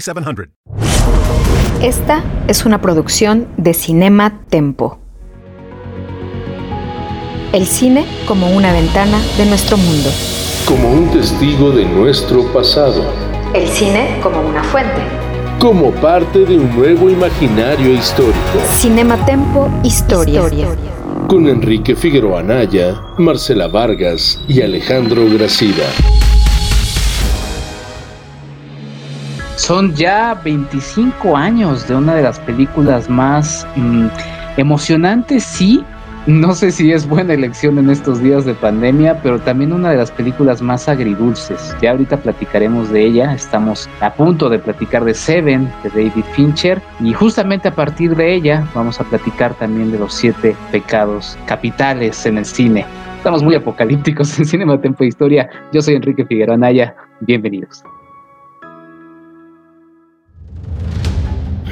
4700. Esta es una producción de Cinema Tempo. El cine como una ventana de nuestro mundo. Como un testigo de nuestro pasado. El cine como una fuente. Como parte de un nuevo imaginario histórico. Cinema Tempo Historia. Con Enrique Figueroa Anaya, Marcela Vargas y Alejandro Gracida. Son ya 25 años de una de las películas más mm, emocionantes, sí. No sé si es buena elección en estos días de pandemia, pero también una de las películas más agridulces. Ya ahorita platicaremos de ella. Estamos a punto de platicar de Seven, de David Fincher, y justamente a partir de ella vamos a platicar también de los siete pecados capitales en el cine. Estamos muy apocalípticos en Cinema Tempo Historia. Yo soy Enrique Figueroa Anaya. Bienvenidos.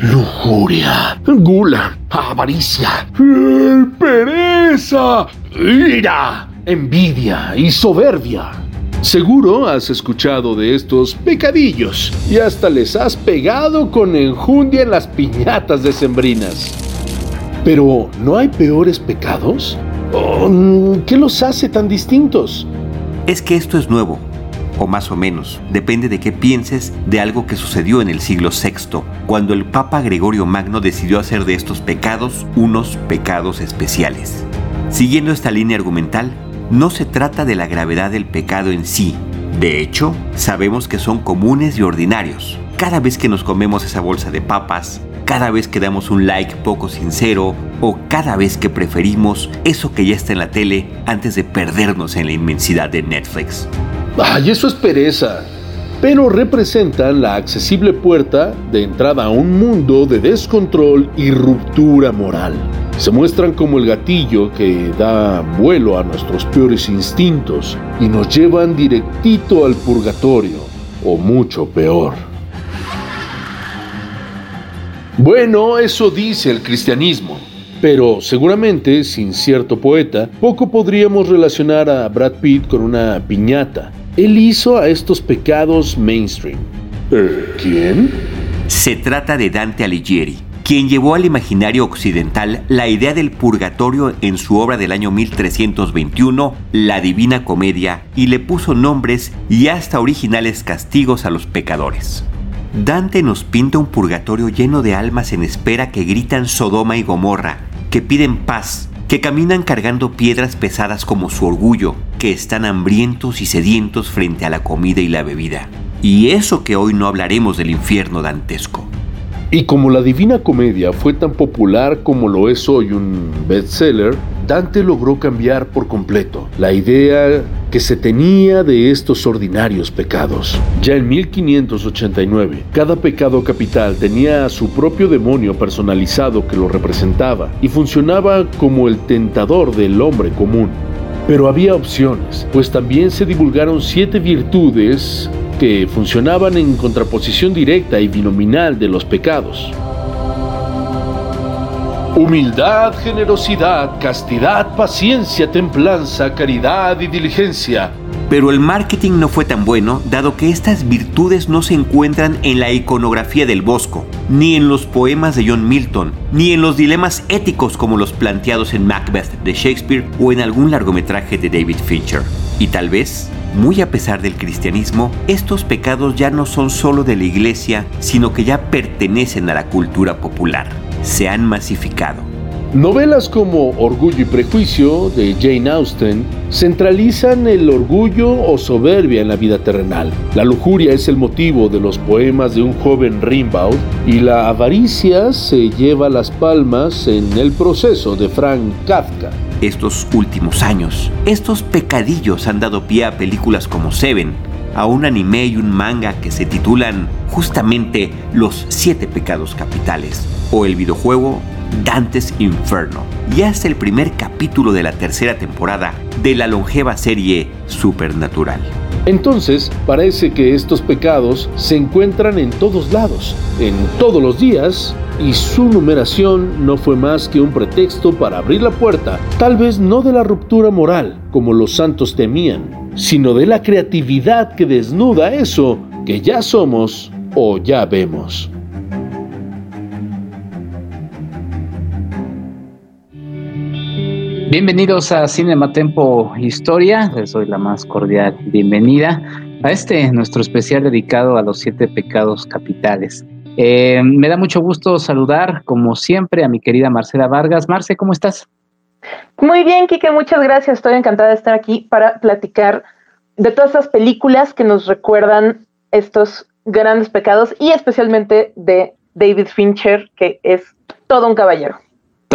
Lujuria, gula, avaricia, pereza, ira, envidia y soberbia. Seguro has escuchado de estos pecadillos y hasta les has pegado con enjundia en las piñatas decembrinas. Pero, ¿no hay peores pecados? Oh, ¿Qué los hace tan distintos? Es que esto es nuevo, o más o menos, depende de qué pienses de algo que sucedió en el siglo VI, cuando el Papa Gregorio Magno decidió hacer de estos pecados unos pecados especiales. Siguiendo esta línea argumental, no se trata de la gravedad del pecado en sí. De hecho, sabemos que son comunes y ordinarios. Cada vez que nos comemos esa bolsa de papas, cada vez que damos un like poco sincero o cada vez que preferimos eso que ya está en la tele antes de perdernos en la inmensidad de Netflix. Ay, eso es pereza. Pero representan la accesible puerta de entrada a un mundo de descontrol y ruptura moral. Se muestran como el gatillo que da vuelo a nuestros peores instintos y nos llevan directito al purgatorio, o mucho peor. Bueno, eso dice el cristianismo. Pero seguramente, sin cierto poeta, poco podríamos relacionar a Brad Pitt con una piñata. Él hizo a estos pecados mainstream. ¿Eh, ¿Quién? Se trata de Dante Alighieri, quien llevó al imaginario occidental la idea del purgatorio en su obra del año 1321, La Divina Comedia, y le puso nombres y hasta originales castigos a los pecadores. Dante nos pinta un purgatorio lleno de almas en espera que gritan Sodoma y Gomorra, que piden paz, que caminan cargando piedras pesadas como su orgullo, que están hambrientos y sedientos frente a la comida y la bebida. Y eso que hoy no hablaremos del infierno dantesco. Y como la Divina Comedia fue tan popular como lo es hoy un bestseller, Dante logró cambiar por completo la idea que se tenía de estos ordinarios pecados. Ya en 1589, cada pecado capital tenía a su propio demonio personalizado que lo representaba y funcionaba como el tentador del hombre común. Pero había opciones, pues también se divulgaron siete virtudes que funcionaban en contraposición directa y binominal de los pecados. Humildad, generosidad, castidad, paciencia, templanza, caridad y diligencia. Pero el marketing no fue tan bueno, dado que estas virtudes no se encuentran en la iconografía del Bosco, ni en los poemas de John Milton, ni en los dilemas éticos como los planteados en Macbeth de Shakespeare o en algún largometraje de David Fincher. Y tal vez muy a pesar del cristianismo, estos pecados ya no son solo de la iglesia, sino que ya pertenecen a la cultura popular. Se han masificado. Novelas como Orgullo y Prejuicio de Jane Austen centralizan el orgullo o soberbia en la vida terrenal. La lujuria es el motivo de los poemas de un joven Rimbaud y la avaricia se lleva las palmas en el proceso de Frank Kafka. Estos últimos años, estos pecadillos han dado pie a películas como Seven, a un anime y un manga que se titulan justamente Los Siete Pecados Capitales, o el videojuego Dante's Inferno, y hasta el primer capítulo de la tercera temporada de la longeva serie Supernatural. Entonces, parece que estos pecados se encuentran en todos lados, en todos los días, y su numeración no fue más que un pretexto para abrir la puerta, tal vez no de la ruptura moral, como los santos temían, sino de la creatividad que desnuda eso que ya somos o ya vemos. Bienvenidos a Cinematempo Historia, les doy la más cordial bienvenida a este nuestro especial dedicado a los siete pecados capitales. Eh, me da mucho gusto saludar, como siempre, a mi querida Marcela Vargas. Marce, ¿cómo estás? Muy bien, Kike, muchas gracias. Estoy encantada de estar aquí para platicar de todas esas películas que nos recuerdan estos grandes pecados y especialmente de David Fincher, que es todo un caballero.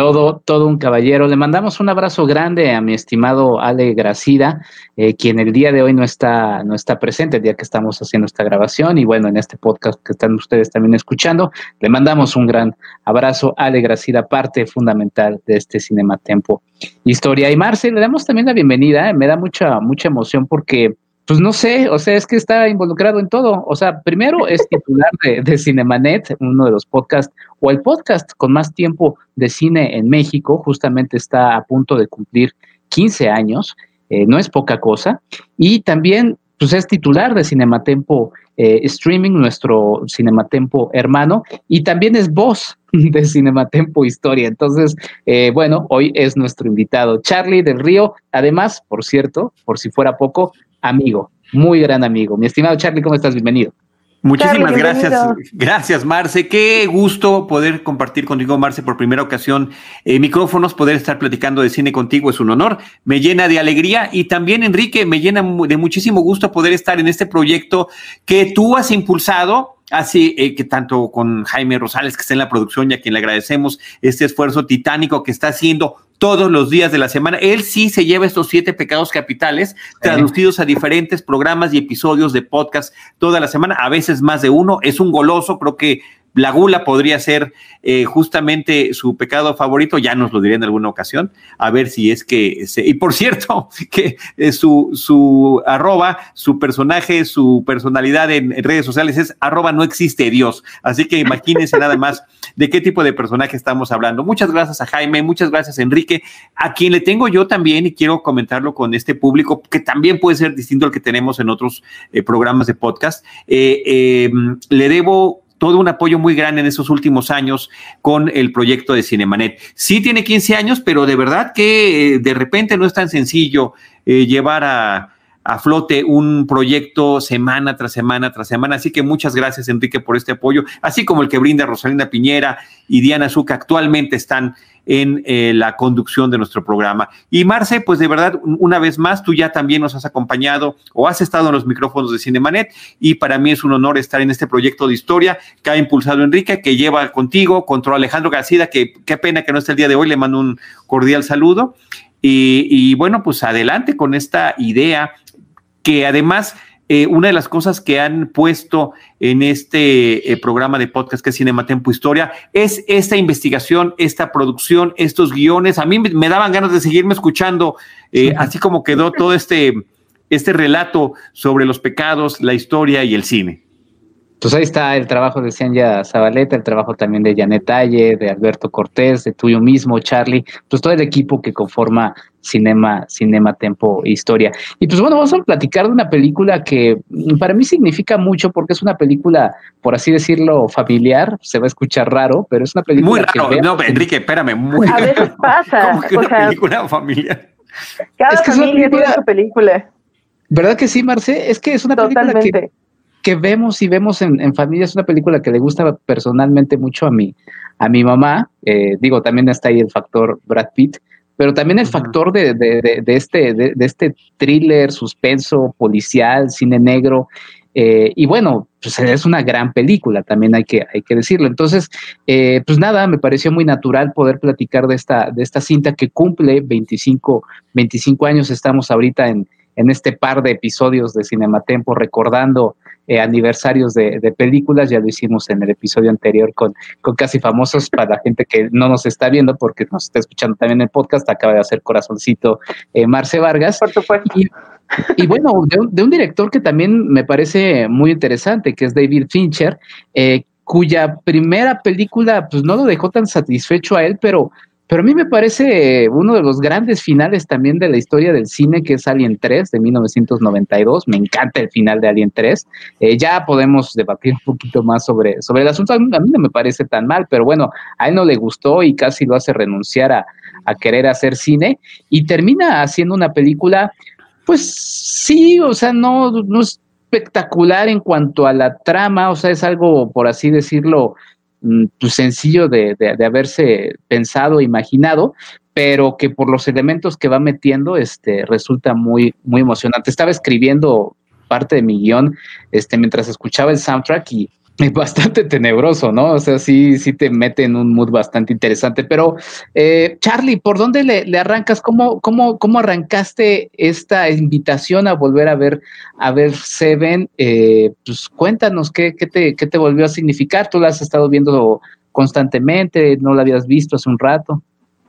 Todo, todo un caballero. Le mandamos un abrazo grande a mi estimado Ale Gracida, eh, quien el día de hoy no está, no está presente, el día que estamos haciendo esta grabación. Y bueno, en este podcast que están ustedes también escuchando, le mandamos un gran abrazo. Ale Gracida, parte fundamental de este Cinema Tempo Historia. Y Marce, le damos también la bienvenida. Eh, me da mucha, mucha emoción porque pues no sé, o sea, es que está involucrado en todo. O sea, primero es titular de, Cinemanet, uno de los podcasts, o el podcast con más tiempo de cine en México, justamente está a punto de cumplir 15 años, eh, no es poca cosa. Y también, pues es titular de Cinematempo eh, Streaming, nuestro Cinematempo hermano, y también es voz de Cinematempo Historia. Entonces, eh, bueno, hoy es nuestro invitado, Charlie del Río. Además, por cierto, por si fuera poco, amigo, muy gran amigo. Mi estimado Charlie, ¿cómo estás? Bienvenido. Muchísimas gracias, gracias Marce. Qué gusto poder compartir contigo, Marce, por primera ocasión eh, micrófonos, poder estar platicando de cine contigo es un honor. Me llena de alegría y también, Enrique, me llena de muchísimo gusto poder estar en este proyecto que tú has impulsado Así eh, que tanto con Jaime Rosales, que está en la producción y a quien le agradecemos este esfuerzo titánico que está haciendo todos los días de la semana. Él sí se lleva estos siete pecados capitales traducidos a diferentes programas y episodios de podcast toda la semana, a veces más de uno. Es un goloso, creo que la gula podría ser eh, justamente su pecado favorito, ya nos lo diré en alguna ocasión, a ver si es que, y por cierto, que eh, su, su arroba, su personaje, su personalidad en, redes sociales es arroba no existe Dios, así que imagínense nada más de qué tipo de personaje estamos hablando. Muchas gracias a Jaime, muchas gracias a Enrique, a quien le tengo yo también y quiero comentarlo con este público, que también puede ser distinto al que tenemos en otros eh, programas de podcast. le debo todo un apoyo muy grande en esos últimos años con el proyecto de Cinemanet. Sí tiene 15 años, pero de verdad que eh, de repente no es tan sencillo eh, llevar a, a flote un proyecto semana tras semana tras semana. Así que muchas gracias, Enrique, por este apoyo, así como el que brinda Rosalinda Piñera y Diana Zuca actualmente están en eh, la conducción de nuestro programa. Y Marce, pues de verdad, una vez más, tú ya también nos has acompañado o has estado en los micrófonos de Cinemanet y para mí es un honor estar en este proyecto de historia que ha impulsado Enrique, que lleva contigo, contra Alejandro García, que qué pena que no esté el día de hoy, le mando un cordial saludo. Y, y bueno, pues adelante con esta idea que además eh, una de las cosas que han puesto en este eh, programa de podcast que es Cinema Tempo Historia es esta investigación, esta producción, estos guiones. A mí me daban ganas de seguirme escuchando, eh, así como quedó todo este, este relato sobre los pecados, la historia y el cine. Pues ahí está el trabajo de Cianya Zabaleta, el trabajo también de Janet Talle, de Alberto Cortés, de tuyo mismo, Charlie, pues todo el equipo que conforma Cinema, Cinema Tempo Historia. Y pues bueno, vamos a platicar de una película que para mí significa mucho porque es una película, por así decirlo, familiar, se va a escuchar raro, pero es una película. Muy raro, no, Enrique, espérame, muy A veces pasa. ¿Cómo que una película familiar? Cada es que familia tiene su película ¿Verdad que sí, Marce? Es que es una película que, que, vemos y vemos en, familia, es una película que le gusta personalmente mucho a mi, a mi mamá. Eh, digo, también está ahí el factor Brad Pitt, pero también el factor de, de, de este, de, este thriller, suspenso, policial, cine negro. Eh, y bueno, pues es una gran película, también hay que, hay que decirlo. Entonces, eh, pues nada, me pareció muy natural poder platicar de esta, de esta cinta que cumple 25, 25 años. Estamos ahorita en, en este par de episodios de Cinematempo recordando eh, aniversarios de, películas. Ya lo hicimos en el episodio anterior con, con Casi Famosos para la gente que no nos está viendo porque nos está escuchando también en el podcast. Acaba de hacer corazoncito eh, Marce Vargas. Por supuesto. Y, bueno, de, un director que también me parece muy interesante, que es David Fincher, eh, cuya primera película pues no lo dejó tan satisfecho a él, pero pero a mí me parece uno de los grandes finales también de la historia del cine, que es Alien 3 de 1992. Me encanta el final de Alien 3. Eh, ya podemos debatir un poquito más sobre, sobre el asunto. A mí, no me parece tan mal, pero bueno, a él no le gustó y casi lo hace renunciar a, querer hacer cine. Y termina haciendo una película, pues sí, o sea, no, no es espectacular en cuanto a la trama, o sea, es algo, por así decirlo, pues, sencillo de, de, haberse pensado, imaginado, pero que por los elementos que va metiendo, este, resulta muy, muy emocionante. Estaba escribiendo parte de mi guion, este, mientras escuchaba el soundtrack y bastante tenebroso, ¿no? O sea, sí, sí te mete en un mood bastante interesante. Pero, eh, Charlie, ¿por dónde le, arrancas? ¿Cómo, cómo, ¿Cómo arrancaste esta invitación a volver a ver, a ver Seven? Eh, pues cuéntanos ¿qué, qué, te, qué te volvió a significar. Tú la has estado viendo constantemente, no la habías visto hace un rato.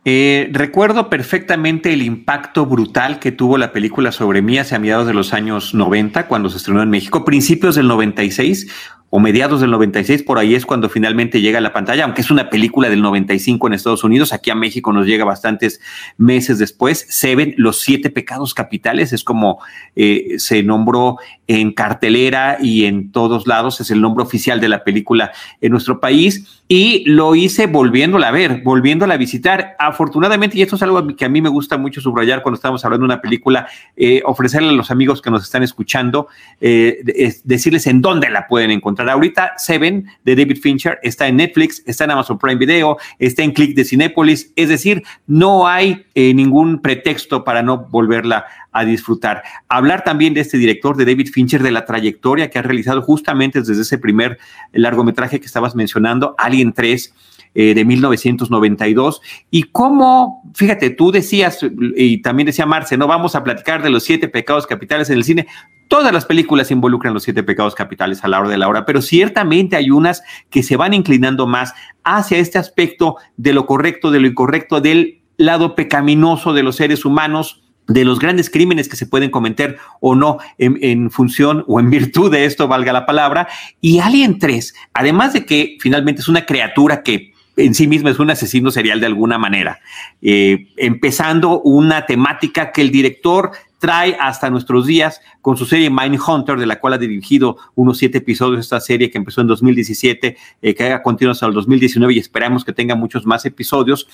Eh, recuerdo perfectamente el impacto brutal que tuvo la película sobre mí hacia mediados de los años 90, cuando se estrenó en México, principios del 96 o mediados del 96, por ahí es cuando finalmente llega a la pantalla, aunque es una película del 95 en Estados Unidos, aquí a México nos llega bastantes meses después. Seven, Los Siete Pecados Capitales, es como eh, se nombró en cartelera y en todos lados, es el nombre oficial de la película en nuestro país, y lo hice volviéndola a ver, volviéndola a visitar. Afortunadamente, y esto es algo que a mí me gusta mucho subrayar cuando estamos hablando de una película, eh, ofrecerle a los amigos que nos están escuchando, eh, decirles en dónde la pueden encontrar Ahorita Seven de David Fincher está en Netflix, está en Amazon Prime Video, está en Click de Cinépolis, es decir, no hay eh, ningún pretexto para no volverla a disfrutar. Hablar también de este director, de David Fincher, de la trayectoria que ha realizado justamente desde ese primer largometraje que estabas mencionando, Alien 3 eh, de 1992. Y cómo, fíjate, tú decías, y también decía Marce, no vamos a platicar de los siete pecados capitales en el cine. Todas las películas involucran los siete pecados capitales a la hora de la hora, pero ciertamente hay unas que se van inclinando más hacia este aspecto de lo correcto, de lo incorrecto, del lado pecaminoso de los seres humanos, de los grandes crímenes que se pueden cometer o no en, función o en virtud de esto, valga la palabra. Y Alien 3, además de que finalmente es una criatura que en sí mismo es un asesino serial de alguna manera. Eh, empezando una temática que el director trae hasta nuestros días con su serie Mindhunter, de la cual ha dirigido unos siete episodios esta serie que empezó en 2017, eh, que ha continuado hasta el 2019 y esperamos que tenga muchos más episodios.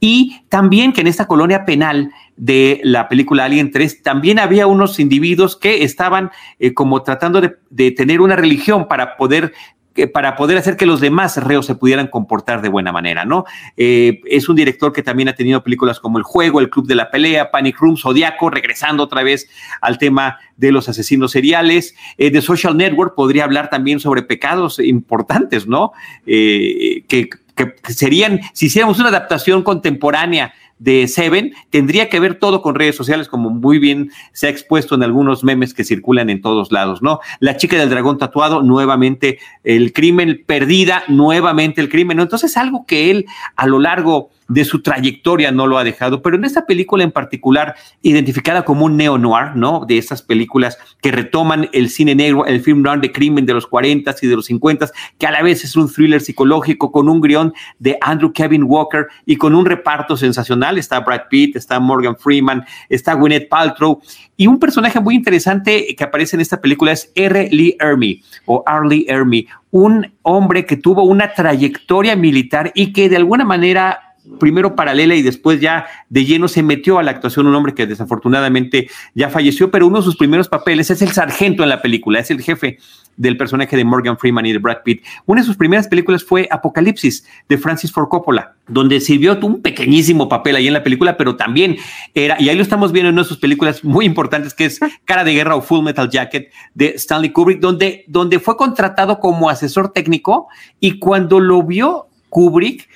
Y también que en esta colonia penal de la película Alien 3 también había unos individuos que estaban eh, como tratando de, de, tener una religión para poder para poder hacer que los demás reos se pudieran comportar de buena manera, ¿no? Eh, es un director que también ha tenido películas como El Juego, El Club de la Pelea, Panic Room, Zodiaco, regresando otra vez al tema de los asesinos seriales. Eh, The Social Network podría hablar también sobre pecados importantes, ¿no? Eh, que, que serían, si hiciéramos una adaptación contemporánea de Seven tendría que ver todo con redes sociales, como muy bien se ha expuesto en algunos memes que circulan en todos lados, ¿no? La chica del dragón tatuado, nuevamente el crimen, perdida, nuevamente el crimen, ¿no? Entonces, algo que él a lo largo de su trayectoria no lo ha dejado, pero en esta película en particular, identificada como un neo-noir, ¿no? De estas películas que retoman el cine negro, el film noir de crimen de los 40s y de los 50s, que a la vez es un thriller psicológico con un guion de Andrew Kevin Walker y con un reparto sensacional. Está Brad Pitt, está Morgan Freeman, está Gwyneth Paltrow y un personaje muy interesante que aparece en esta película es R. Lee Ermey o Arlie Ermey, un hombre que tuvo una trayectoria militar y que de alguna manera primero paralela y después ya de lleno se metió a la actuación un hombre que desafortunadamente ya falleció, pero uno de sus primeros papeles es el sargento en la película, es el jefe del personaje de Morgan Freeman y de Brad Pitt. Una de sus primeras películas fue Apocalipsis de Francis Ford Coppola, donde sirvió un pequeñísimo papel ahí en la película, pero también era, y ahí lo estamos viendo en una de sus películas muy importantes, que es Cara de Guerra o Full Metal Jacket de Stanley Kubrick, donde, donde fue contratado como asesor técnico y cuando lo vio Kubrick,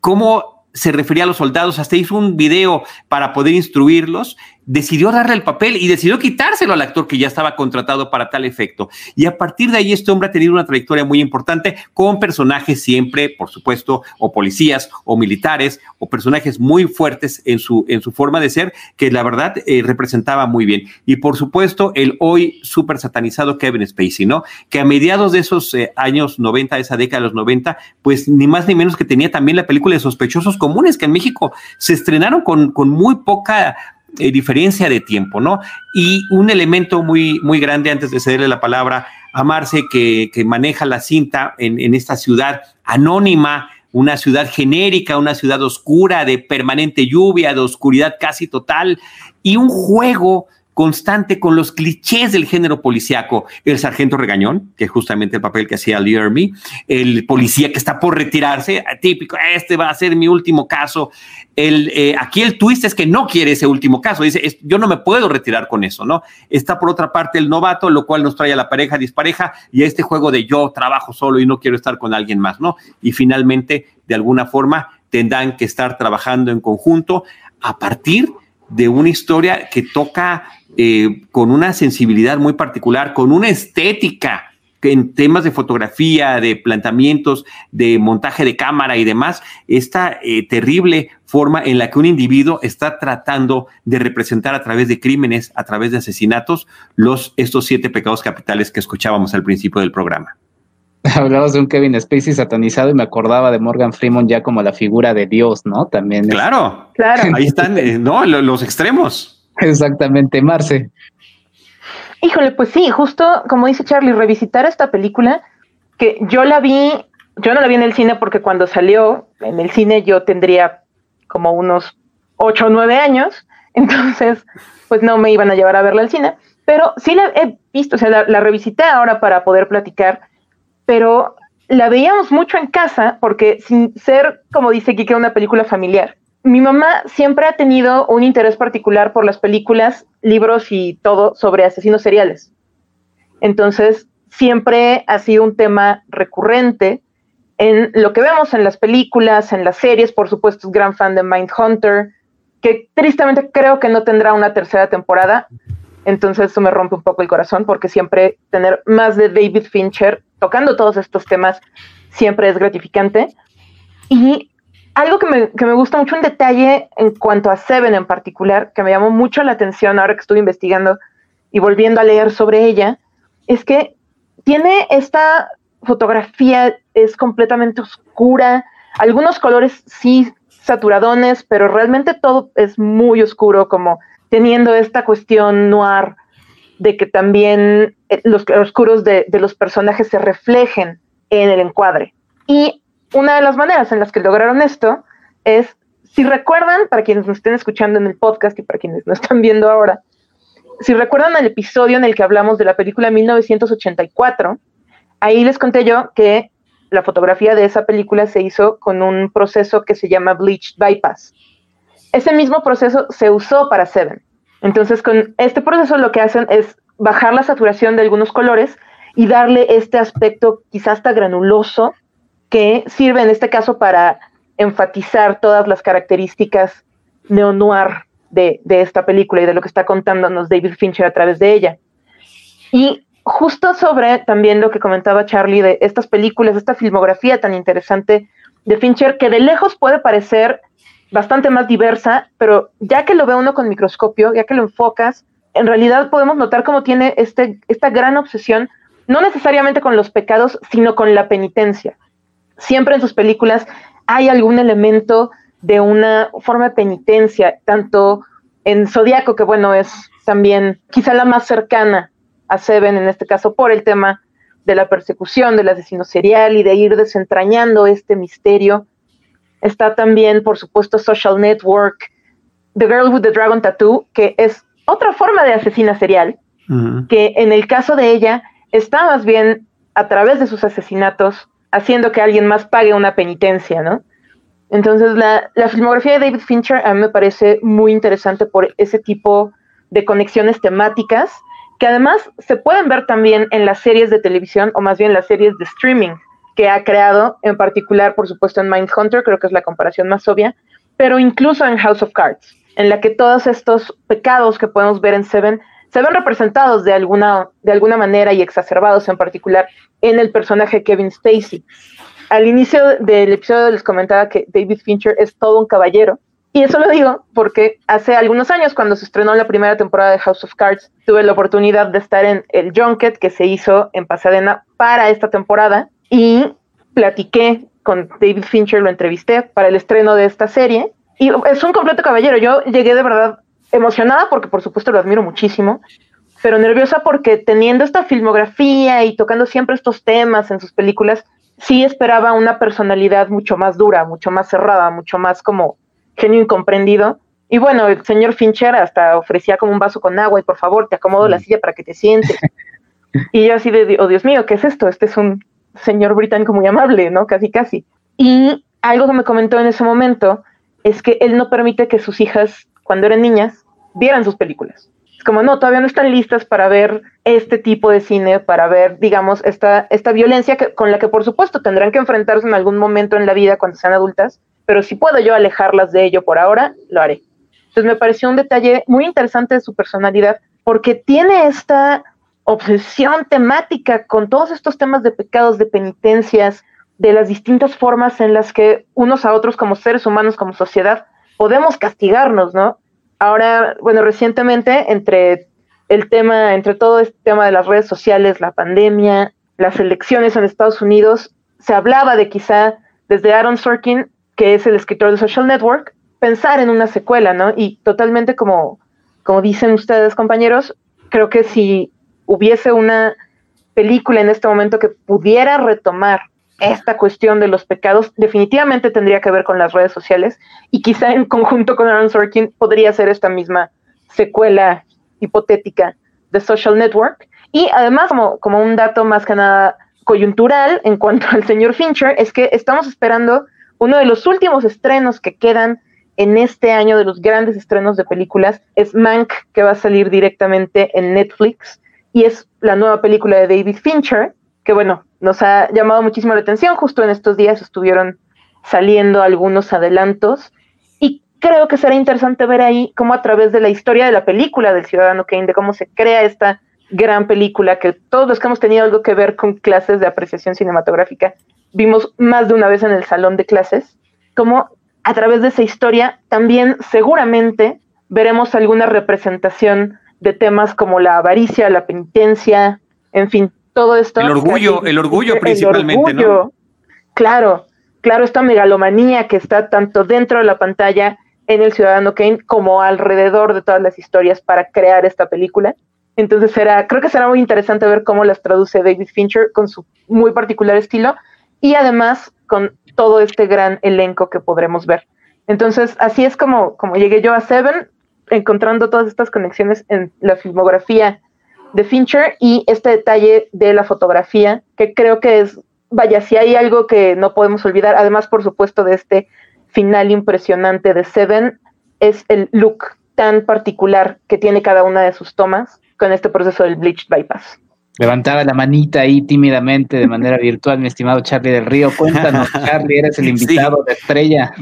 cómo se refería a los soldados, hasta hizo un video para poder instruirlos decidió darle el papel y decidió quitárselo al actor que ya estaba contratado para tal efecto. Y a partir de ahí este hombre ha tenido una trayectoria muy importante con personajes siempre, por supuesto, o policías o militares o personajes muy fuertes en su, en su forma de ser, que la verdad eh, representaba muy bien. Y por supuesto, el hoy súper satanizado Kevin Spacey, ¿no? Que a mediados de esos eh, años 90, esa década de los 90, pues ni más ni menos que tenía también la película de Sospechosos Comunes, que en México se estrenaron con, con muy poca eh, diferencia de tiempo, ¿no? Y un elemento muy, muy grande antes de cederle la palabra a Marce, que, maneja la cinta en, en esta ciudad anónima, una ciudad genérica, una ciudad oscura, de permanente lluvia, de oscuridad casi total, y un juego constante con los clichés del género policíaco. El sargento regañón, que es justamente el papel que hacía Lee Ermey, el policía que está por retirarse, típico, este va a ser mi último caso. El, eh, aquí el twist es que no quiere ese último caso, dice, yo no me puedo retirar con eso, ¿no? Está por otra parte el novato, lo cual nos trae a la pareja dispareja y a este juego de yo trabajo solo y no quiero estar con alguien más, ¿no? Y finalmente, de alguna forma, tendrán que estar trabajando en conjunto a partir de una historia que toca eh, con una sensibilidad muy particular, con una estética en temas de fotografía, de planteamientos, de montaje de cámara y demás, esta eh, terrible forma en la que un individuo está tratando de representar a través de crímenes, a través de asesinatos, los, estos siete pecados capitales que escuchábamos al principio del programa. Hablabas de un Kevin Spacey satanizado y me acordaba de Morgan Freeman ya como la figura de Dios, ¿no? También. Claro, claro. Ahí están, eh, ¿no? Los extremos. Exactamente, Marce. Híjole, pues sí, justo como dice Charlie, revisitar esta película, que yo la vi, yo no la vi en el cine porque cuando salió en el cine yo tendría como unos 8 o 9 años, entonces pues no me iban a llevar a verla al cine, pero sí la he visto, o sea, la, la revisité ahora para poder platicar, pero la veíamos mucho en casa porque sin ser, como dice Kike, una película familiar mi mamá siempre ha tenido un interés particular por las películas, libros y todo sobre asesinos seriales. Entonces, siempre ha sido un tema recurrente en lo que vemos en las películas, en las series, por supuesto es gran fan de Mindhunter, que tristemente creo que no tendrá una tercera temporada. Entonces eso me rompe un poco el corazón porque siempre tener más de David Fincher tocando todos estos temas siempre es gratificante. Y algo que me, que me, gusta mucho, un detalle en cuanto a Seven en particular, que me llamó mucho la atención ahora que estuve investigando y volviendo a leer sobre ella, es que tiene esta fotografía, es completamente oscura, algunos colores sí saturadones, pero realmente todo es muy oscuro, como teniendo esta cuestión noir de que también eh, los oscuros de, los personajes se reflejen en el encuadre. Y una de las maneras en las que lograron esto es, si recuerdan, para quienes nos estén escuchando en el podcast y para quienes nos están viendo ahora, si recuerdan el episodio en el que hablamos de la película 1984, ahí les conté yo que la fotografía de esa película se hizo con un proceso que se llama bleached bypass. Ese mismo proceso se usó para Seven. Entonces, con este proceso lo que hacen es bajar la saturación de algunos colores y darle este aspecto quizás hasta granuloso que sirve en este caso para enfatizar todas las características neo-noir de, esta película y de lo que está contándonos David Fincher a través de ella. Y justo sobre también lo que comentaba Charlie de estas películas, esta filmografía tan interesante de Fincher, que de lejos puede parecer bastante más diversa, pero ya que lo ve uno con microscopio, ya que lo enfocas, en realidad podemos notar cómo tiene este, esta gran obsesión, no necesariamente con los pecados, sino con la penitencia siempre en sus películas hay algún elemento de una forma de penitencia, tanto en Zodíaco, que bueno, es también quizá la más cercana a Seven en este caso por el tema de la persecución del asesino serial y de ir desentrañando este misterio. Está también, por supuesto, Social Network, The Girl with the Dragon Tattoo, que es otra forma de asesina serial, que en el caso de ella está más bien a través de sus asesinatos haciendo que alguien más pague una penitencia, ¿no? Entonces, la, la, filmografía de David Fincher a mí me parece muy interesante por ese tipo de conexiones temáticas, que además se pueden ver también en las series de televisión, o más bien las series de streaming que ha creado, en particular, por supuesto, en Mindhunter, creo que es la comparación más obvia, pero incluso en House of Cards, en la que todos estos pecados que podemos ver en Seven se ven representados de alguna, de alguna manera y exacerbados en particular en el personaje Kevin Spacey al inicio del episodio les comentaba que David Fincher es todo un caballero. Y eso lo digo porque hace algunos años, cuando se estrenó la primera temporada de House of Cards, tuve la oportunidad de estar en el Junket que se hizo en Pasadena para esta temporada y platiqué con David Fincher, lo entrevisté para el estreno de esta serie. Y es un completo caballero. Yo llegué de verdad emocionada porque por supuesto lo admiro muchísimo, pero nerviosa porque teniendo esta filmografía y tocando siempre estos temas en sus películas, sí esperaba una personalidad mucho más dura, mucho más cerrada, mucho más como genio incomprendido. Y bueno, el señor Fincher hasta ofrecía como un vaso con agua y por favor te acomodo la mm. silla para que te sientes. y yo así de, oh Dios mío, ¿qué es esto? Este es un señor británico muy amable, ¿no? Casi, casi. Y algo que me comentó en ese momento es que él no permite que sus hijas, cuando eran niñas, vieran sus películas. Es como, no, todavía no están listas para ver este tipo de cine, para ver, digamos, esta, esta violencia que, con la que por supuesto tendrán que enfrentarse en algún momento en la vida cuando sean adultas, pero si puedo yo alejarlas de ello por ahora, lo haré. Entonces me pareció un detalle muy interesante de su personalidad, porque tiene esta obsesión temática con todos estos temas de pecados, de penitencias, de las distintas formas en las que unos a otros como seres humanos, como sociedad, podemos castigarnos, ¿no? ahora, bueno, recientemente, entre el tema, entre todo este tema de las redes sociales, la pandemia, las elecciones en Estados Unidos, se hablaba de quizá desde Aaron Sorkin, que es el escritor de Social Network, pensar en una secuela, ¿no? Y totalmente como, como dicen ustedes, compañeros, creo que si hubiese una película en este momento que pudiera retomar esta cuestión de los pecados definitivamente tendría que ver con las redes sociales y quizá en conjunto con Aaron Sorkin podría ser esta misma secuela hipotética de Social Network. Y además, como, como un dato más que nada coyuntural en cuanto al señor Fincher, es que estamos esperando uno de los últimos estrenos que quedan en este año de los grandes estrenos de películas, es Mank, que va a salir directamente en Netflix, y es la nueva película de David Fincher, que bueno, nos ha llamado muchísimo la atención. Justo en estos días estuvieron saliendo algunos adelantos y creo que será interesante ver ahí cómo a través de la historia de la película del Ciudadano Kane, de cómo se crea esta gran película, que todos los que hemos tenido algo que ver con clases de apreciación cinematográfica, vimos más de una vez en el salón de clases, cómo a través de esa historia también seguramente veremos alguna representación de temas como la avaricia, la penitencia, en fin, todo esto. El orgullo, el orgullo principalmente, ¿no? Claro, claro, esta megalomanía que está tanto dentro de la pantalla en el Ciudadano Kane como alrededor de todas las historias para crear esta película. Entonces será, creo que será muy interesante ver cómo las traduce David Fincher con su muy particular estilo y además con todo este gran elenco que podremos ver. Entonces, así es como, como llegué yo a Seven, encontrando todas estas conexiones en la filmografía de Fincher y este detalle de la fotografía, que creo que es, vaya, si hay algo que no podemos olvidar, además por supuesto de este final impresionante de Seven, es el look tan particular que tiene cada una de sus tomas con este proceso del bleached bypass. Levantaba la manita ahí tímidamente de manera virtual, mi estimado Charlie del Río. Cuéntanos, Charlie, eres el invitado de estrella.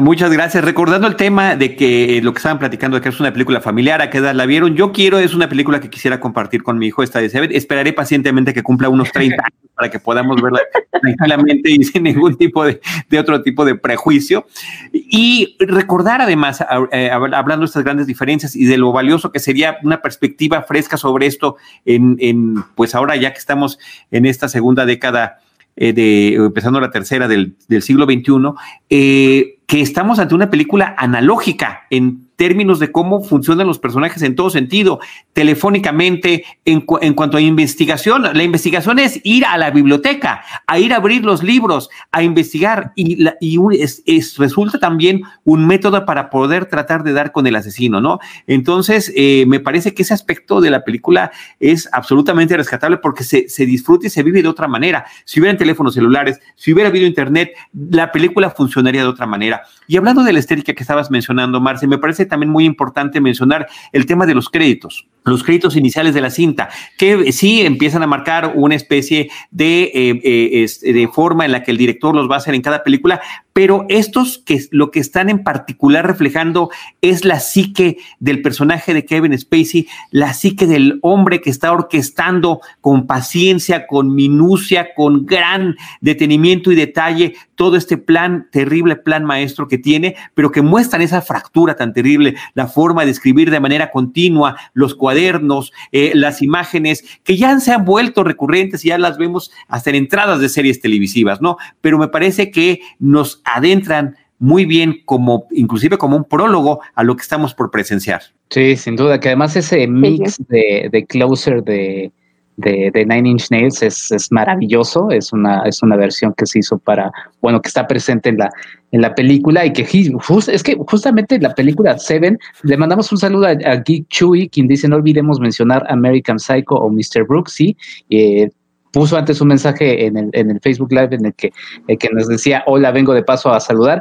Muchas gracias. Recordando el tema de que lo que estaban platicando de que es una película familiar, a qué edad la vieron, yo quiero, es una película que quisiera compartir con mi hijo, esta de Seven. Esperaré pacientemente que cumpla unos 30 años para que podamos verla tranquilamente y sin ningún tipo de, otro tipo de prejuicio. Y recordar además, eh, hablando de estas grandes diferencias y de lo valioso que sería una perspectiva fresca sobre esto en, en pues ahora ya que estamos en esta segunda década eh, de empezando la tercera del, siglo XXI, eh, que estamos ante una película analógica en términos de cómo funcionan los personajes en todo sentido, telefónicamente, en, en cuanto a investigación. La investigación es ir a la biblioteca, a ir a abrir los libros, a investigar y, y es, resulta también un método para poder tratar de dar con el asesino, ¿no? Entonces, eh, me parece que ese aspecto de la película es absolutamente rescatable porque se, se disfruta y se vive de otra manera. Si hubieran teléfonos celulares, si hubiera habido internet, la película funcionaría de otra manera. Y hablando de la estética que estabas mencionando, Marce, me parece también muy importante mencionar el tema de los créditos los créditos iniciales de la cinta, que sí empiezan a marcar una especie de, eh, eh, de, forma en la que el director los va a hacer en cada película, pero estos que lo que están en particular reflejando es la psique del personaje de Kevin Spacey, la psique del hombre que está orquestando con paciencia, con minucia, con gran detenimiento y detalle todo este plan, terrible plan maestro que tiene, pero que muestran esa fractura tan terrible, la forma de escribir de manera continua, los cuadernos, eh, las imágenes que ya se han vuelto recurrentes y ya las vemos hasta en entradas de series televisivas, ¿no? Pero me parece que nos adentran muy bien como inclusive como un prólogo a lo que estamos por presenciar. Sí, sin duda, que además ese mix de, de closer de, de, Nine Inch Nails es, es, maravilloso, es una, es una versión que se hizo para, bueno, que está presente en la, en la película y que es que justamente en la película Seven le mandamos un saludo a, Geek Chewy, quien dice no olvidemos mencionar American Psycho o Mr. Brooks, sí, eh, puso antes un mensaje en el, en el Facebook Live en el que, que nos decía, hola, vengo de paso a saludar,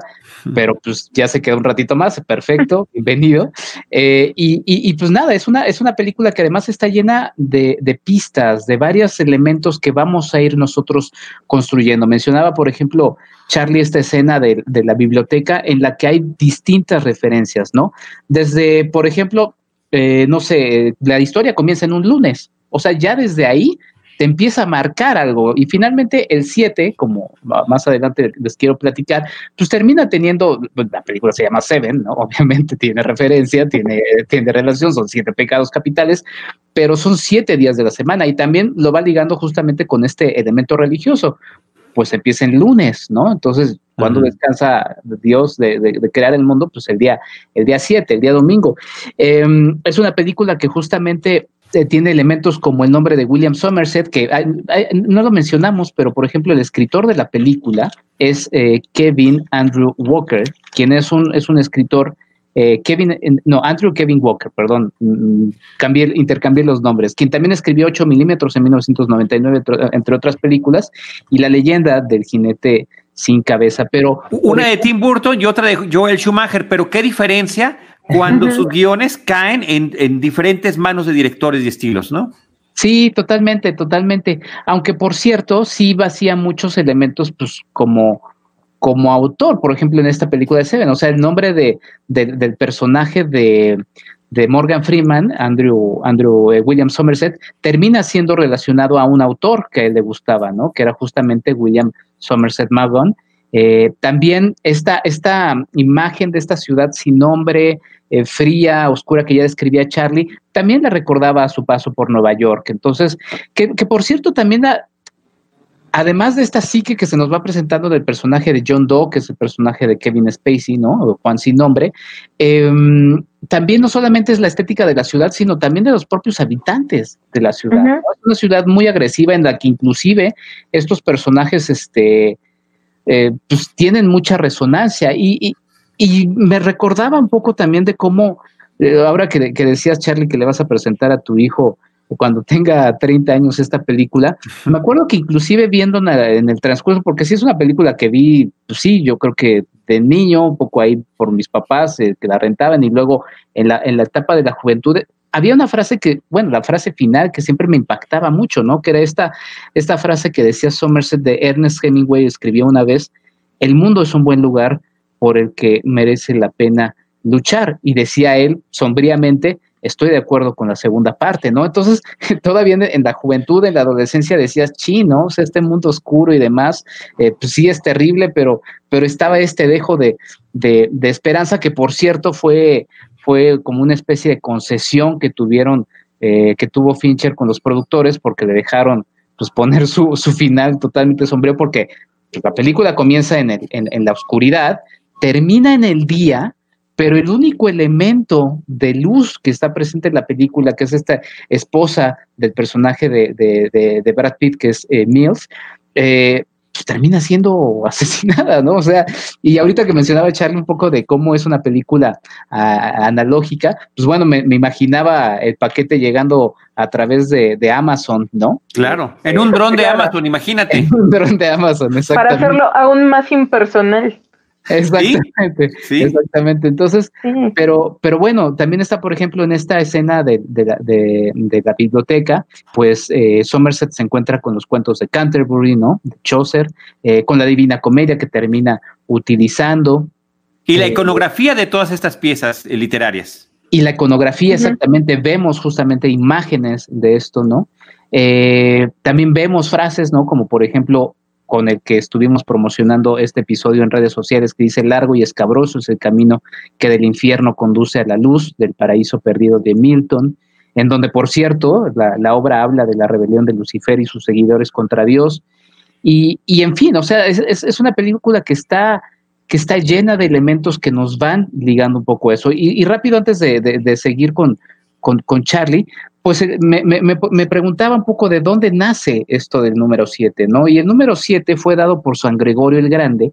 pero pues ya se quedó un ratito más, perfecto, bienvenido. Eh, y, y, pues nada, es una, es una película que además está llena de, de, pistas, de varios elementos que vamos a ir nosotros construyendo. Mencionaba, por ejemplo, Charlie esta escena de, de la biblioteca en la que hay distintas referencias, ¿no? Desde, por ejemplo, eh, no sé, la historia comienza en un lunes. O sea, ya desde ahí te empieza a marcar algo. Y finalmente el 7, como más adelante les quiero platicar, pues termina teniendo, pues, la película se llama Seven, ¿no? Obviamente tiene referencia, tiene, tiene relación, son siete pecados capitales, pero son siete días de la semana y también lo va ligando justamente con este elemento religioso. Pues empieza en lunes, ¿no? Entonces, cuando descansa Dios de, crear el mundo? Pues el día, el día 7, el día domingo. Em, es una película que justamente tiene elementos como el nombre de William Somerset, que no lo mencionamos, pero por ejemplo el escritor de la película es eh, Kevin Andrew Walker, quien es un, es un escritor, eh, Kevin, no, Andrew Kevin Walker, perdón, mm, cambié, intercambié los nombres, quien también escribió 8 milímetros en 1999, entre otras películas, y la leyenda del jinete sin cabeza, pero... Una de Tim Burton y otra de Joel Schumacher, pero ¿qué diferencia cuando sus guiones caen en, diferentes manos de directores y estilos, ¿no? Sí, totalmente, totalmente. Aunque por cierto, sí vacía muchos elementos, pues como, como autor, por ejemplo, en esta película de Seven. O sea, el nombre de, del personaje de, Morgan Freeman, Andrew, Andrew eh, William Somerset, termina siendo relacionado a un autor que a él le gustaba, ¿no? Que era justamente William Somerset Maugham. Eh, también esta, esta imagen de esta ciudad sin nombre, eh, fría, oscura que ya describía Charlie, también le recordaba a su paso por Nueva York. Entonces, que, por cierto también, además de esta psique que se nos va presentando del personaje de John Doe, que es el personaje de Kevin Spacey, ¿no? O Juan sin nombre, em, también no solamente es la estética de la ciudad, sino también de los propios habitantes de la ciudad. Es una ciudad muy agresiva en la que inclusive estos personajes, este, eh, pues tienen mucha resonancia. Y, y me recordaba un poco también de cómo, eh, ahora que, decías, Charlie, que le vas a presentar a tu hijo cuando tenga 30 años esta película, me acuerdo que inclusive viendo en el transcurso, porque sí es una película que vi, pues sí, yo creo que de niño, un poco ahí por mis papás eh, que la rentaban y luego en la, en la etapa de la juventud, había una frase que, bueno, la frase final que siempre me impactaba mucho, ¿no? Que era esta, esta frase que decía Somerset de Ernest Hemingway, escribió una vez, el mundo es un buen lugar, por el que merece la pena luchar. Y decía él sombríamente, estoy de acuerdo con la segunda parte, ¿no? Entonces, todavía en, la juventud, en la adolescencia decías, sí, ¿no? O sea, este mundo oscuro y demás, eh, pues sí es terrible, pero, pero estaba este dejo de, de, esperanza que, por cierto, fue, fue como una especie de concesión que tuvieron, eh, que tuvo Fincher con los productores porque le dejaron pues poner su, final totalmente sombrío porque la película comienza en, el, en, la oscuridad termina en el día, pero el único elemento de luz que está presente en la película, que es esta esposa del personaje de, Brad Pitt, que es eh, Mills, eh, pues, termina siendo asesinada, ¿no? O sea, y ahorita que mencionaba Charlie un poco de cómo es una película analógica, pues bueno, me, imaginaba el paquete llegando a través de, Amazon, ¿no? Claro, en un dron de Amazon, imagínate. En un dron de Amazon, exactamente. Para hacerlo aún más impersonal. Exactamente, exactamente. Entonces, pero, pero bueno, también está, por ejemplo, en esta escena de, la, biblioteca, pues eh, Somerset se encuentra con los cuentos de Canterbury, ¿no? De Chaucer, eh, con la Divina Comedia que termina utilizando. Y la eh, iconografía de todas estas piezas literarias. Y la iconografía, exactamente, vemos justamente imágenes de esto, ¿no? también vemos frases, ¿no? Como por ejemplo, con el que estuvimos promocionando este episodio en redes sociales, que dice largo y escabroso es el camino que del infierno conduce a la luz del paraíso perdido de Milton, en donde, por cierto, la, obra habla de la rebelión de Lucifer y sus seguidores contra Dios. Y, en fin, o sea, es, una película que está, que está llena de elementos que nos van ligando un poco eso. Y, rápido, antes de, seguir con, con, con, Charlie, pues eh, me, preguntaba un poco de dónde nace esto del número 7, ¿no? Y el número 7 fue dado por San Gregorio el Grande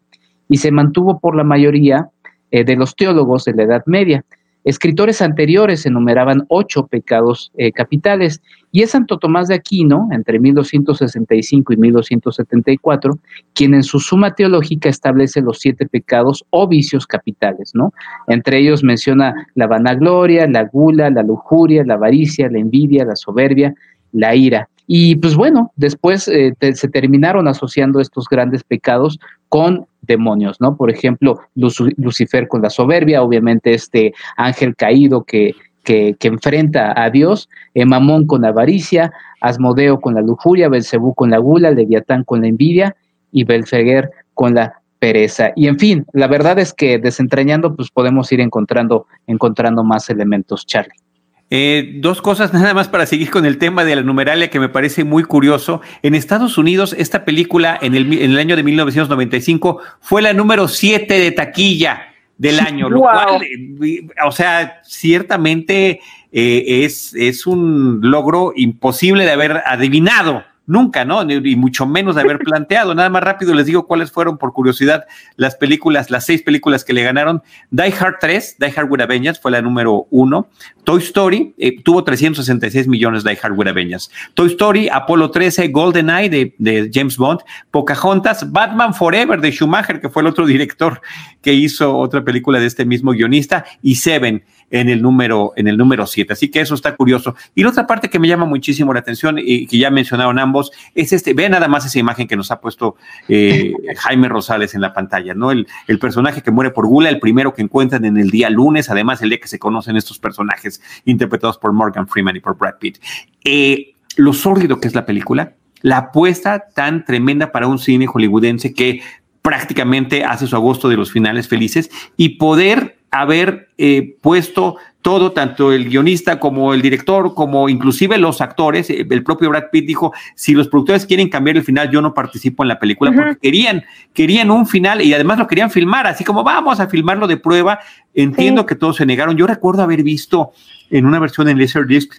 y se mantuvo por la mayoría eh, de los teólogos de la Edad Media. Escritores anteriores enumeraban ocho pecados eh, capitales y es Santo Tomás de Aquino, entre 1265 y 1274, quien en su suma teológica establece los siete pecados o vicios capitales, ¿no? Entre ellos menciona la vanagloria, la gula, la lujuria, la avaricia, la envidia, la soberbia, la ira. Y pues bueno, después eh, se terminaron asociando estos grandes pecados con demonios, ¿no? Por ejemplo, Lucifer con la soberbia, obviamente este ángel caído que, que, enfrenta a Dios, Mamón con la avaricia, Asmodeo con la lujuria, Belcebú con la gula, Leviatán con la envidia y Belfeguer con la pereza. Y en fin, la verdad es que desentrañando, pues podemos ir encontrando, encontrando más elementos, Charlie. Eh, dos cosas nada más para seguir con el tema de la numeralia que me parece muy curioso. En Estados Unidos, esta película en el, año de 1995 fue la número 7 de taquilla del año, lo cual, eh, o sea, ciertamente eh, es, es un logro imposible de haber adivinado nunca, ¿no? Y mucho menos de haber planteado. Nada más rápido les digo cuáles fueron, por curiosidad, las películas, las seis películas que le ganaron. Die Hard 3, Die Hard with Avengers, fue la número uno. Toy Story eh, tuvo 366 millones Die Hard with Avengers. Toy Story, Apolo 13, Golden Eye de, de, James Bond, Pocahontas, Batman Forever de Schumacher, que fue el otro director que hizo otra película de este mismo guionista, y Seven en el número en el número 7. Así que eso está curioso. Y la otra parte que me llama muchísimo la atención y que ya mencionaron ambos es este, ve nada más esa imagen que nos ha puesto eh, Jaime Rosales en la pantalla, ¿no? El, el, personaje que muere por gula, el primero que encuentran en el día lunes, además el día que se conocen estos personajes interpretados por Morgan Freeman y por Brad Pitt. Eh, lo sórdido que es la película, la apuesta tan tremenda para un cine hollywoodense que prácticamente hace su agosto de los finales felices y poder haber eh, puesto todo, tanto el guionista como el director, como inclusive los actores, eh, el propio Brad Pitt dijo, si los productores quieren cambiar el final, yo no participo en la película, porque querían, querían un final y además lo querían filmar, así como vamos a filmarlo de prueba. Entiendo que todos se negaron. Yo recuerdo haber visto en una versión en Laserdisc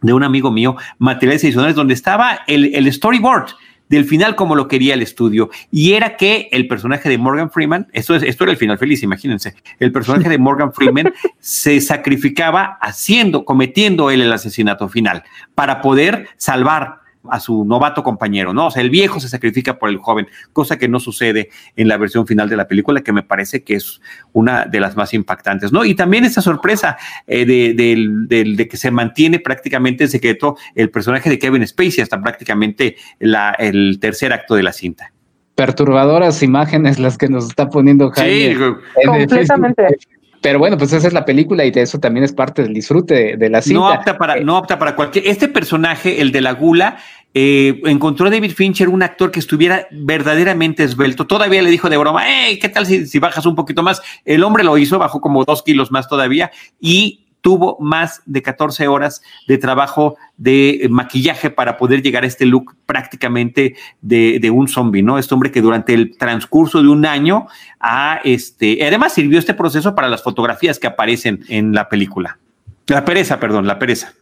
de un amigo mío, materiales adicionales, donde estaba el, el storyboard del final como lo quería el estudio. Y era que el personaje de Morgan Freeman, esto, es, esto era el final feliz, imagínense, el personaje de Morgan Freeman se sacrificaba haciendo, cometiendo él el asesinato final para poder salvar a su novato compañero, ¿no? O sea, el viejo se sacrifica por el joven, cosa que no sucede en la versión final de la película, que me parece que es una de las más impactantes, ¿no? Y también esa sorpresa eh, de, que se mantiene prácticamente en secreto el personaje de Kevin Spacey hasta prácticamente el tercer acto de la cinta perturbadoras imágenes las que nos está poniendo Jaime. Sí, completamente. Pero bueno, pues esa es la película y de eso también es parte del disfrute de, la cinta. No apta para, no apta para cualquier. Este personaje, el de la gula, eh, encontró a David Fincher un actor que estuviera verdaderamente esbelto. Todavía le dijo de broma, hey, ¿qué tal si, si bajas un poquito más? El hombre lo hizo, bajó como dos kilos más todavía y tuvo más de 14 horas de trabajo de maquillaje para poder llegar a este look prácticamente de, un zombie, ¿no? Este hombre que durante el transcurso de un año ha, este, además sirvió este proceso para las fotografías que aparecen en la película. La pereza, perdón, la pereza.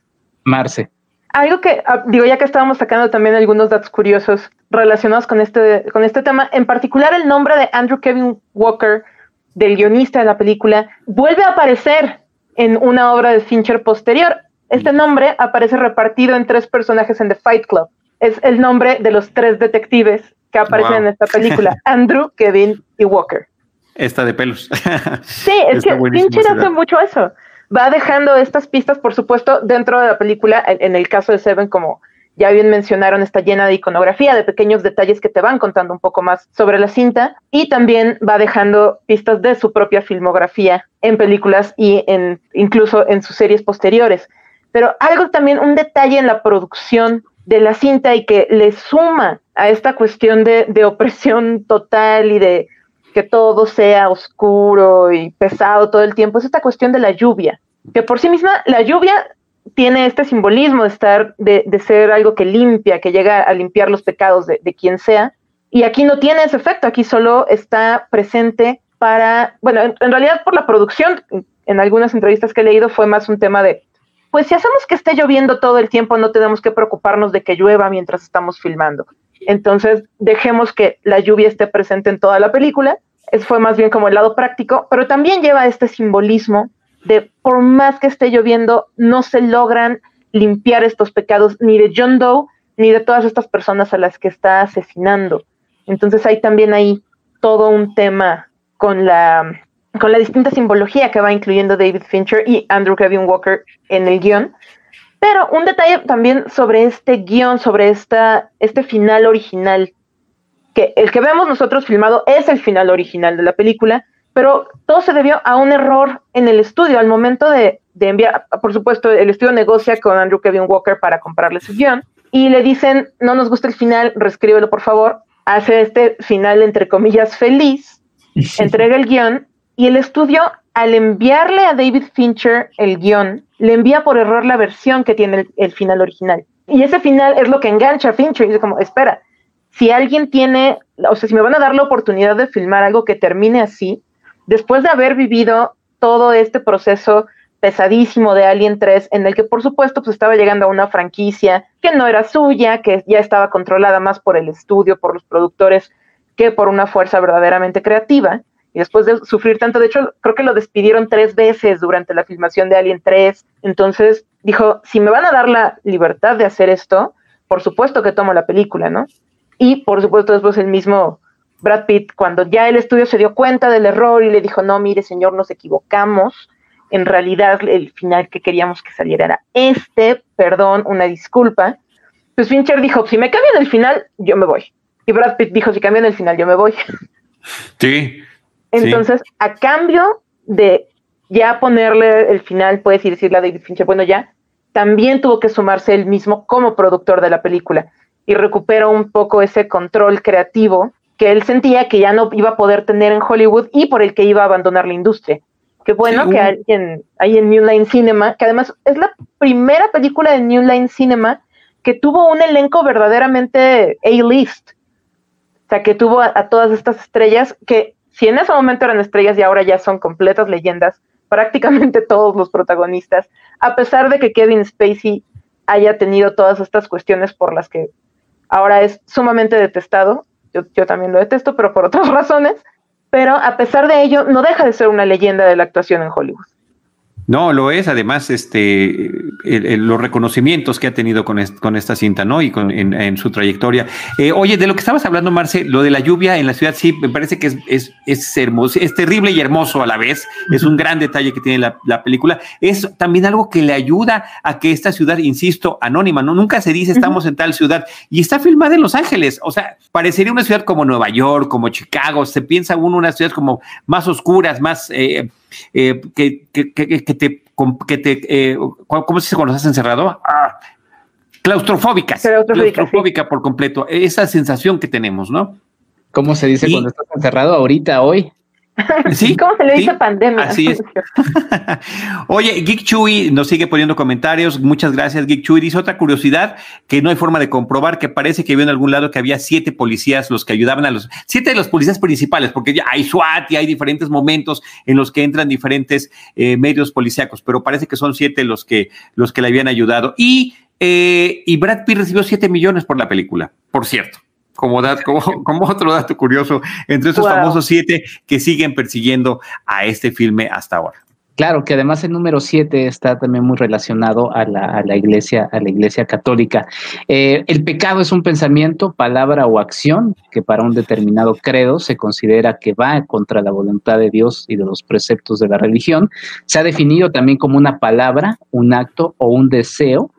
Marce. Algo que, ah, digo, ya que estábamos sacando también algunos datos curiosos relacionados con este, con este tema, en particular el nombre de Andrew Kevin Walker, del guionista de la película, vuelve a aparecer en una obra de Fincher posterior. Este nombre aparece repartido en tres personajes en The Fight Club. Es el nombre de los tres detectives que aparecen en esta película, Andrew, Kevin y Walker. Esta de pelos. sí, es que Fincher hace mucho eso va dejando estas pistas, por supuesto, dentro de la película. En el caso de Seven, como ya bien mencionaron, está llena de iconografía, de pequeños detalles que te van contando un poco más sobre la cinta y también va dejando pistas de su propia filmografía en películas y en incluso en sus series posteriores. Pero algo también, un detalle en la producción de la cinta y que le suma a esta cuestión de, de opresión total y de que todo sea oscuro y pesado todo el tiempo, es esta cuestión de la lluvia, que por sí misma la lluvia tiene este simbolismo de estar, de, ser algo que limpia, que llega a limpiar los pecados de, quien sea, y aquí no tiene ese efecto, aquí solo está presente para, bueno, en, realidad por la producción, en algunas entrevistas que he leído fue más un tema de, pues si hacemos que esté lloviendo todo el tiempo, no tenemos que preocuparnos de que llueva mientras estamos filmando. Entonces, dejemos que la lluvia esté presente en toda la película. Eso fue más bien como el lado práctico, pero también lleva este simbolismo de por más que esté lloviendo, no se logran limpiar estos pecados ni de John Doe ni de todas estas personas a las que está asesinando. Entonces hay también ahí todo un tema con la, con la distinta simbología que va incluyendo David Fincher y Andrew Kevin Walker en el guion, pero un detalle también sobre este guion, sobre esta, este final original, que el que vemos nosotros filmado es el final original de la película, pero todo se debió a un error en el estudio. Al momento de, de enviar, por supuesto, el estudio negocia con Andrew Kevin Walker para comprarle su guion y le dicen, no nos gusta el final, reescríbelo por favor. Hace este final, entre comillas, feliz, entrega el guion y el estudio, al enviarle a David Fincher el guion, le envía por error la versión que tiene el, final original. Y ese final es lo que engancha a Fincher. Y dice como, espera, si alguien tiene, o sea, si me van a dar la oportunidad de filmar algo que termine así, después de haber vivido todo este proceso pesadísimo de Alien 3, en el que por supuesto pues estaba llegando a una franquicia que no era suya, que ya estaba controlada más por el estudio, por los productores, que por una fuerza verdaderamente creativa y después de sufrir tanto, de hecho, creo que lo despidieron tres veces durante la filmación de Alien 3. Entonces dijo, si me van a dar la libertad de hacer esto, por supuesto que tomo la película, ¿no? Y por supuesto después el mismo Brad Pitt, cuando ya el estudio se dio cuenta del error y le dijo, no, mire señor, nos equivocamos, en realidad el final que queríamos que saliera era este, perdón, una disculpa. Pues Fincher dijo, si me cambian el final, yo me voy. Y Brad Pitt dijo, si cambian el final, yo me voy. Sí, entonces, a cambio de ya ponerle el final, puedes ir decirle a David Fincher, bueno, ya, también tuvo que sumarse él mismo como productor de la película y recuperó un poco ese control creativo que él sentía que ya no iba a poder tener en Hollywood y por el que iba a abandonar la industria. Qué bueno que hay en, hay en New Line Cinema, que además es la primera película de New Line Cinema que tuvo un elenco verdaderamente A-list. O sea, que tuvo a todas estas estrellas que si en ese momento eran estrellas y ahora ya son completas leyendas, prácticamente todos los protagonistas, a pesar de que Kevin Spacey haya tenido todas estas cuestiones por las que ahora es sumamente detestado, yo, yo también lo detesto, pero por otras razones, pero a pesar de ello no deja de ser una leyenda de la actuación en Hollywood. No, lo es, además, este, los reconocimientos que ha tenido con, con esta cinta, ¿no? Y con, en, su trayectoria. Eh, oye, de lo que estabas hablando, Marce, lo de la lluvia en la ciudad, sí, me parece que es, es, es hermoso, es terrible y hermoso a la vez. Es un gran detalle que tiene la, la, película. Es también algo que le ayuda a que esta ciudad, insisto, anónima, ¿no? Nunca se dice estamos en tal ciudad y está filmada en Los Ángeles. O sea, parecería una ciudad como Nueva York, como Chicago. Se piensa uno una ciudad como más oscuras, más. Eh, eh, que, que, que, que, te, que te eh, ¿cómo se dice cuando estás encerrado? Ah, claustrofóbica, claustrofóbica por completo, esa sensación que tenemos, ¿no? ¿Cómo se dice cuando estás encerrado ahorita, hoy? ¿Sí? ¿Cómo se le dice pandemia? Así es. Oye, Geek Chuy nos sigue poniendo comentarios. Muchas gracias, Geek Chuy. Dice otra curiosidad que no hay forma de comprobar, que parece que vio en algún lado que había siete policías los que ayudaban a los, siete de los policías principales, porque ya hay SWAT y hay diferentes momentos en los que entran diferentes eh, medios policíacos, pero parece que son siete los que, los que le habían ayudado. Y, eh, y Brad Pitt recibió siete millones por la película, por cierto como, como, como otro dato curioso, entre esos famosos siete que siguen persiguiendo a este filme hasta ahora. Claro, que además el número siete está también muy relacionado a la, iglesia, a la iglesia católica. Eh, el pecado es un pensamiento, palabra o acción que para un determinado credo se considera que va contra la voluntad de Dios y de los preceptos de la religión. Se ha definido también como una palabra, un acto o un deseo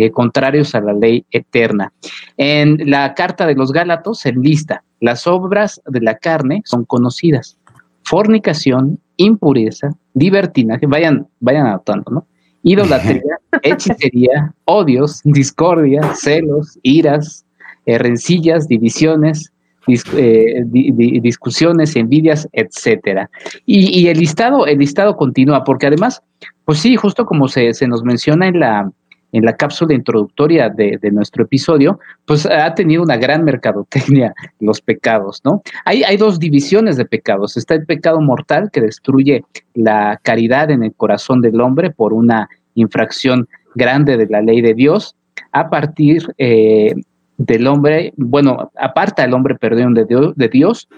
eh, contrarios a la ley eterna. En la carta de los Gálatos se lista, las obras de la carne son conocidas, fornicación, impureza, libertinaje, vayan, vayan anotando, ¿no? Idolatría, hechicería, odios, discordia, celos, iras, eh, rencillas, divisiones, eh, discusiones, envidias, etcétera. Y, el listado, el listado continúa, porque además, pues sí, justo como se, se nos menciona en la, en la cápsula introductoria de, nuestro episodio, pues ha tenido una gran mercadotecnia los pecados, ¿no? Hay, dos divisiones de pecados. Está el pecado mortal que destruye la caridad en el corazón del hombre por una infracción grande de la ley de Dios, a partir eh, del hombre, bueno, aparta al hombre perdón de de Dios,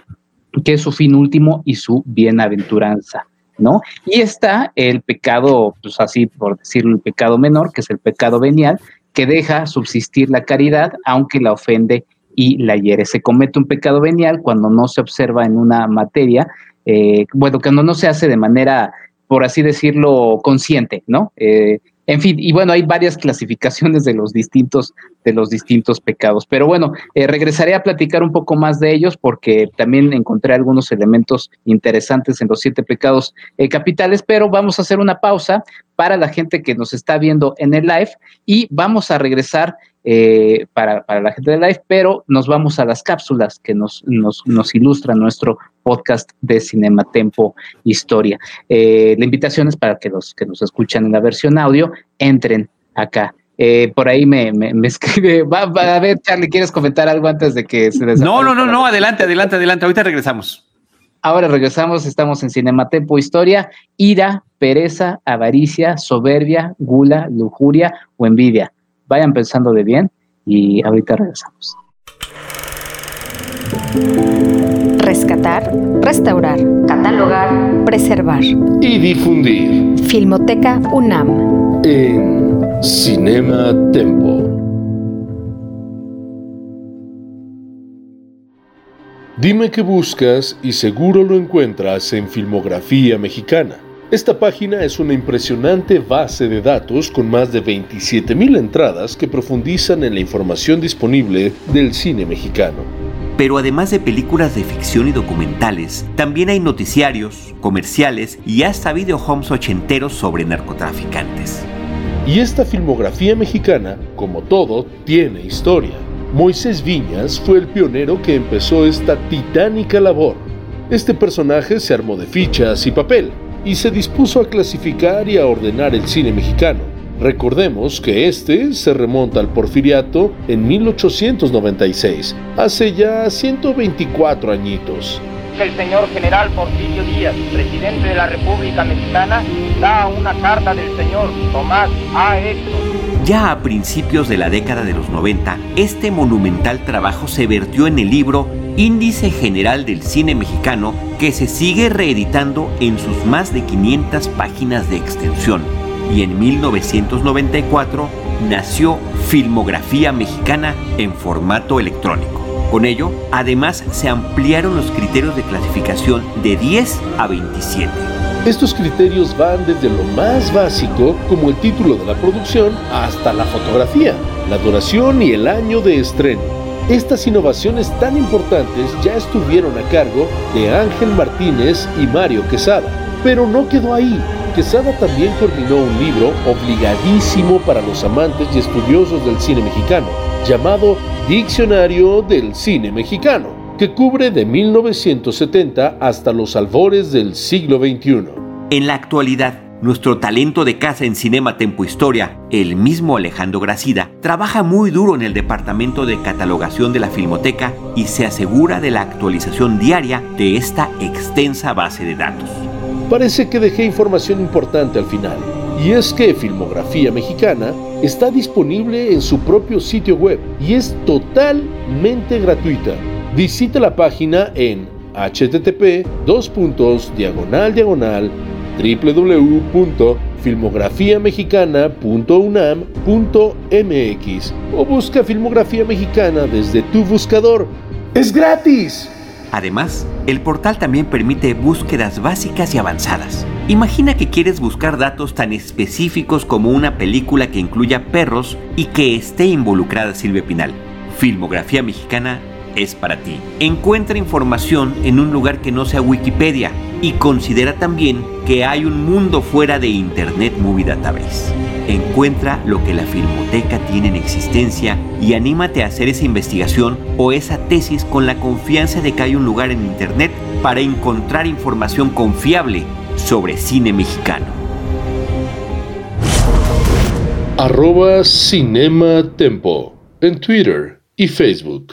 que es su fin último y su bienaventuranza. ¿No? Y está el pecado, pues así por decirlo, el pecado menor, que es el pecado venial, que deja subsistir la caridad, aunque la ofende y la hiere. Se comete un pecado venial cuando no se observa en una materia, eh, bueno, cuando no se hace de manera, por así decirlo, consciente, ¿no? Eh, en fin, y bueno, hay varias clasificaciones de los distintos, de los distintos pecados. Pero bueno, eh, regresaré a platicar un poco más de ellos porque también encontré algunos elementos interesantes en los siete pecados eh, capitales, pero vamos a hacer una pausa para la gente que nos está viendo en el live y vamos a regresar eh, para, la gente de live, pero nos vamos a las cápsulas que nos, nos, nos ilustran nuestro podcast de Cinema Tempo Historia. Eh, la invitación es para que los que nos escuchan en la versión audio entren acá. Eh, por ahí me, me, escribe, va, a ver, Charlie, ¿quieres comentar algo antes de que se No, no, no, no, adelante, adelante, adelante, ahorita regresamos. Ahora regresamos, estamos en Cinematempo Historia, ira, pereza, avaricia, soberbia, gula, lujuria o envidia vayan pensando de bien y ahorita regresamos. Rescatar, restaurar, catalogar, preservar y difundir. Filmoteca UNAM. En Cinema Tempo. Dime qué buscas y seguro lo encuentras en Filmografía Mexicana. Esta página es una impresionante base de datos con más de 27.000 entradas que profundizan en la información disponible del cine mexicano. Pero además de películas de ficción y documentales, también hay noticiarios, comerciales y hasta videohomes ochenteros sobre narcotraficantes. Y esta filmografía mexicana, como todo, tiene historia. Moisés Viñas fue el pionero que empezó esta titánica labor. Este personaje se armó de fichas y papel, y se dispuso a clasificar y a ordenar el cine mexicano. Recordemos que este se remonta al porfiriato en 1896, hace ya 124 añitos. El señor general Porfirio Díaz, presidente de la República Mexicana, da una carta del señor Tomás A. Edson. Ya a principios de la década de los 90, este monumental trabajo se vertió en el libro Índice General del Cine Mexicano que se sigue reeditando en sus más de 500 páginas de extensión. Y en 1994 nació Filmografía Mexicana en formato electrónico. Con ello, además se ampliaron los criterios de clasificación de 10 a 27. Estos criterios van desde lo más básico, como el título de la producción, hasta la fotografía, la duración y el año de estreno. Estas innovaciones tan importantes ya estuvieron a cargo de Ángel Martínez y Mario Quesada. Pero no quedó ahí. Quesada también coordinó un libro obligadísimo para los amantes y estudiosos del cine mexicano, llamado Diccionario del Cine Mexicano, que cubre de 1970 hasta los albores del siglo XXI. En la actualidad, nuestro talento de casa en Cinema Tempo Historia, el mismo Alejandro Gracida, trabaja muy duro en el departamento de catalogación de la Filmoteca y se asegura de la actualización diaria de esta extensa base de datos. Parece que dejé información importante al final, y es que Filmografía Mexicana está disponible en su propio sitio web y es totalmente gratuita. Visita la página en http diagonal diagonal www.filmografiamexicana.unam.mx o busca Filmografía Mexicana desde tu buscador. ¡Es gratis! Además, el portal también permite búsquedas básicas y avanzadas. Imagina que quieres buscar datos tan específicos como una película que incluya perros y que esté involucrada Silvia Pinal. Filmografía Mexicana es para ti. Encuentra información en un lugar que no sea Wikipedia y considera también que hay un mundo fuera de Internet Movie Database. Encuentra lo que la Filmoteca tiene en existencia y anímate a hacer esa investigación o esa tesis con la confianza de que hay un lugar en Internet para encontrar información confiable sobre cine mexicano. Arroba Cinema Tempo en Twitter y Facebook.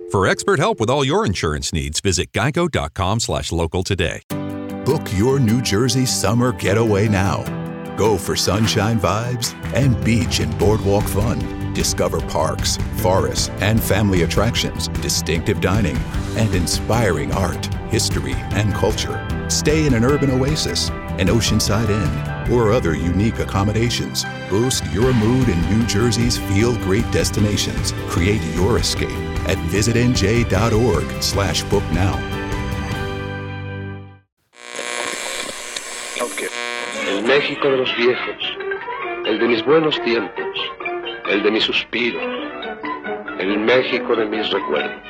For expert help with all your insurance needs, visit geico.com slash local today. Book your New Jersey summer getaway now. Go for sunshine vibes and beach and boardwalk fun. Discover parks, forests, and family attractions, distinctive dining, and inspiring art, history, and culture. Stay in an urban oasis, an oceanside inn, or other unique accommodations. Boost your mood in New Jersey's feel great destinations. Create your escape at visitnj.org slash book now. El México de los viejos, el de mis buenos tiempos, el de mis suspiros, el México de mis recuerdos.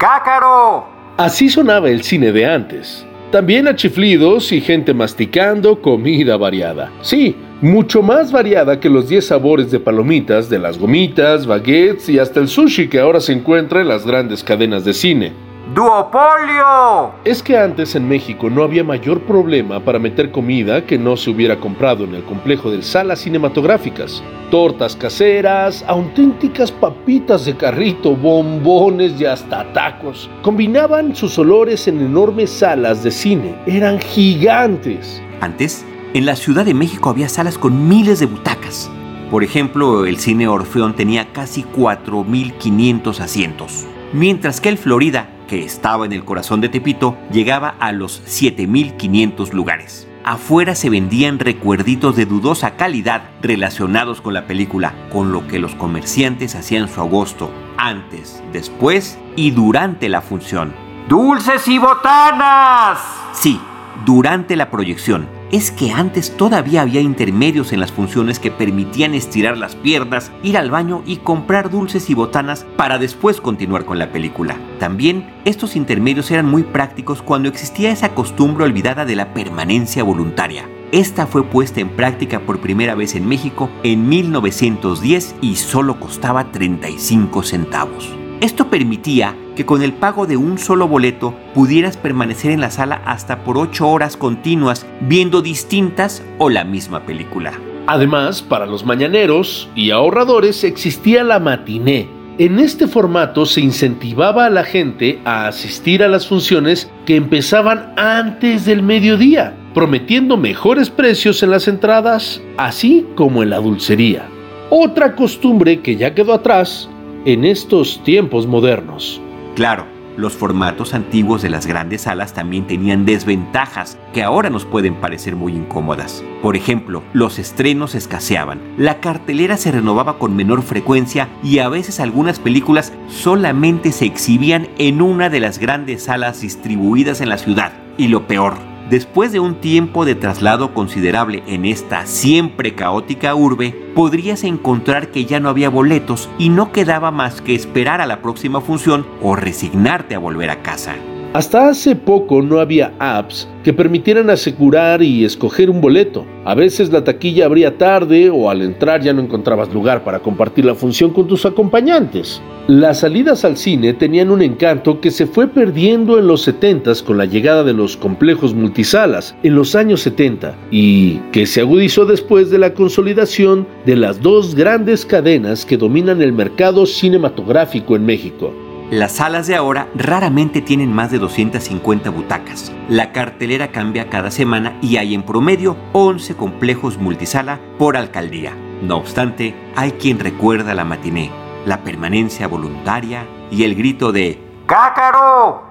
¡Cácaro! Así sonaba el cine de antes. También a chiflidos y gente masticando comida variada. Sí, mucho más variada que los 10 sabores de palomitas, de las gomitas, baguettes y hasta el sushi que ahora se encuentra en las grandes cadenas de cine. ¡Duopolio! Es que antes en México no había mayor problema para meter comida que no se hubiera comprado en el complejo de salas cinematográficas. Tortas caseras, auténticas papitas de carrito, bombones y hasta tacos. Combinaban sus olores en enormes salas de cine. Eran gigantes. Antes, en la Ciudad de México había salas con miles de butacas. Por ejemplo, el cine Orfeón tenía casi 4.500 asientos. Mientras que el Florida que estaba en el corazón de Tepito, llegaba a los 7.500 lugares. Afuera se vendían recuerditos de dudosa calidad relacionados con la película, con lo que los comerciantes hacían su agosto, antes, después y durante la función. ¡Dulces y botanas! Sí, durante la proyección es que antes todavía había intermedios en las funciones que permitían estirar las piernas, ir al baño y comprar dulces y botanas para después continuar con la película. También estos intermedios eran muy prácticos cuando existía esa costumbre olvidada de la permanencia voluntaria. Esta fue puesta en práctica por primera vez en México en 1910 y solo costaba 35 centavos. Esto permitía que con el pago de un solo boleto pudieras permanecer en la sala hasta por 8 horas continuas viendo distintas o la misma película. Además, para los mañaneros y ahorradores existía la matiné. En este formato se incentivaba a la gente a asistir a las funciones que empezaban antes del mediodía, prometiendo mejores precios en las entradas, así como en la dulcería. Otra costumbre que ya quedó atrás en estos tiempos modernos. Claro, los formatos antiguos de las grandes salas también tenían desventajas que ahora nos pueden parecer muy incómodas. Por ejemplo, los estrenos escaseaban, la cartelera se renovaba con menor frecuencia y a veces algunas películas solamente se exhibían en una de las grandes salas distribuidas en la ciudad. Y lo peor, Después de un tiempo de traslado considerable en esta siempre caótica urbe, podrías encontrar que ya no había boletos y no quedaba más que esperar a la próxima función o resignarte a volver a casa. Hasta hace poco no había apps que permitieran asegurar y escoger un boleto. A veces la taquilla abría tarde o al entrar ya no encontrabas lugar para compartir la función con tus acompañantes. Las salidas al cine tenían un encanto que se fue perdiendo en los 70 con la llegada de los complejos multisalas en los años 70 y que se agudizó después de la consolidación de las dos grandes cadenas que dominan el mercado cinematográfico en México. Las salas de ahora raramente tienen más de 250 butacas. La cartelera cambia cada semana y hay en promedio 11 complejos multisala por alcaldía. No obstante, hay quien recuerda la matiné, la permanencia voluntaria y el grito de ¡Cácaro!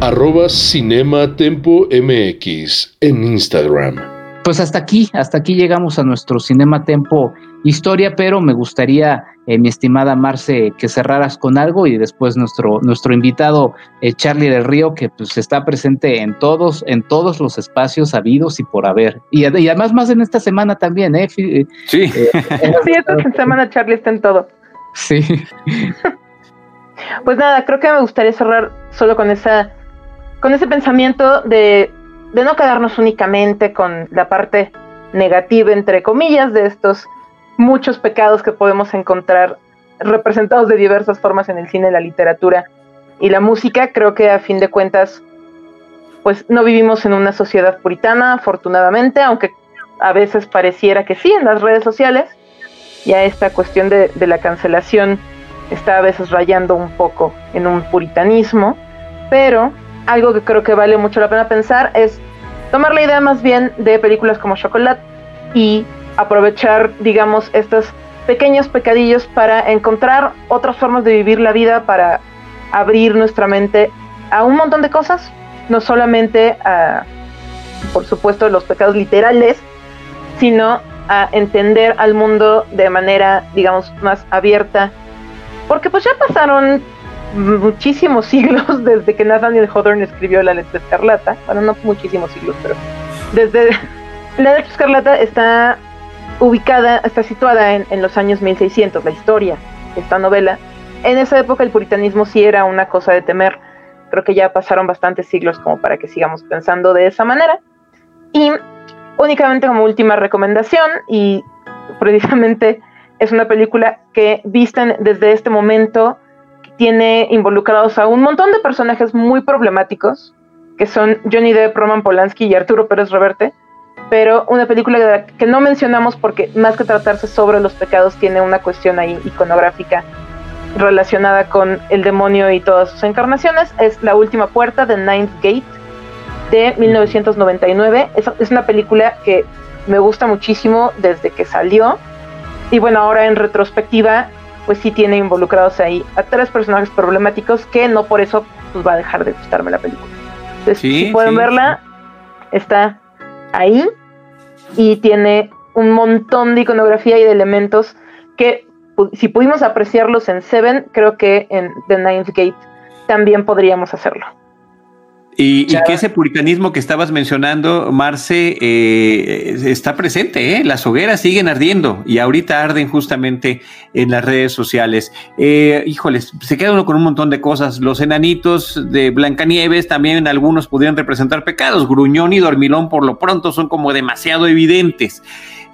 Arroba Cinema Tempo MX en Instagram. Pues hasta aquí, hasta aquí llegamos a nuestro Cinema Tempo historia, pero me gustaría, eh, mi estimada Marce, que cerraras con algo y después nuestro, nuestro invitado eh, Charlie del Río, que pues está presente en todos, en todos los espacios habidos y por haber. Y, además más en esta semana también, ¿eh? Sí. sí, esta semana Charlie está en todo. Sí. pues nada, creo que me gustaría cerrar solo con esa, con ese pensamiento de de no quedarnos únicamente con la parte negativa, entre comillas, de estos muchos pecados que podemos encontrar representados de diversas formas en el cine, la literatura y la música. Creo que a fin de cuentas, pues no vivimos en una sociedad puritana, afortunadamente, aunque a veces pareciera que sí en las redes sociales. Ya esta cuestión de, de la cancelación está a veces rayando un poco en un puritanismo, pero algo que creo que vale mucho la pena pensar es tomar la idea más bien de películas como Chocolate y aprovechar, digamos, estos pequeños pecadillos para encontrar otras formas de vivir la vida, para abrir nuestra mente a un montón de cosas, no solamente a, por supuesto, los pecados literales, sino a entender al mundo de manera, digamos, más abierta. Porque pues ya pasaron muchísimos siglos desde que Nathaniel Hawthorne escribió La Letra Escarlata. Bueno, no muchísimos siglos, pero desde La Letra Escarlata está ubicada, está situada en, los años 1600, la historia esta novela. En esa época el puritanismo sí era una cosa de temer. Creo que ya pasaron bastantes siglos como para que sigamos pensando de esa manera. Y únicamente como última recomendación, y precisamente es una película que visten desde este momento tiene involucrados a un montón de personajes muy problemáticos, que son Johnny Depp, Roman Polanski y Arturo Pérez Reverte, pero una película que no mencionamos porque más que tratarse sobre los pecados tiene una cuestión ahí iconográfica relacionada con el demonio y todas sus encarnaciones, es La Última Puerta de Ninth Gate de 1999. Es, es una película que me gusta muchísimo desde que salió y bueno, ahora en retrospectiva pues sí tiene involucrados ahí a tres personajes problemáticos que no por eso pues va a dejar de gustarme la película. Entonces, si pueden verla, está ahí y tiene un montón de iconografía y de elementos que si pudimos apreciarlos en Seven, creo que en The Ninth Gate también podríamos hacerlo. Y, que ese puritanismo que estabas mencionando, Marce, eh, está presente, ¿eh? Las hogueras siguen ardiendo y ahorita arden justamente en las redes sociales. Eh, híjoles, se queda uno con un montón de cosas. Los enanitos de Blancanieves también algunos podrían representar pecados. Gruñón y Dormilón por lo pronto son como demasiado evidentes.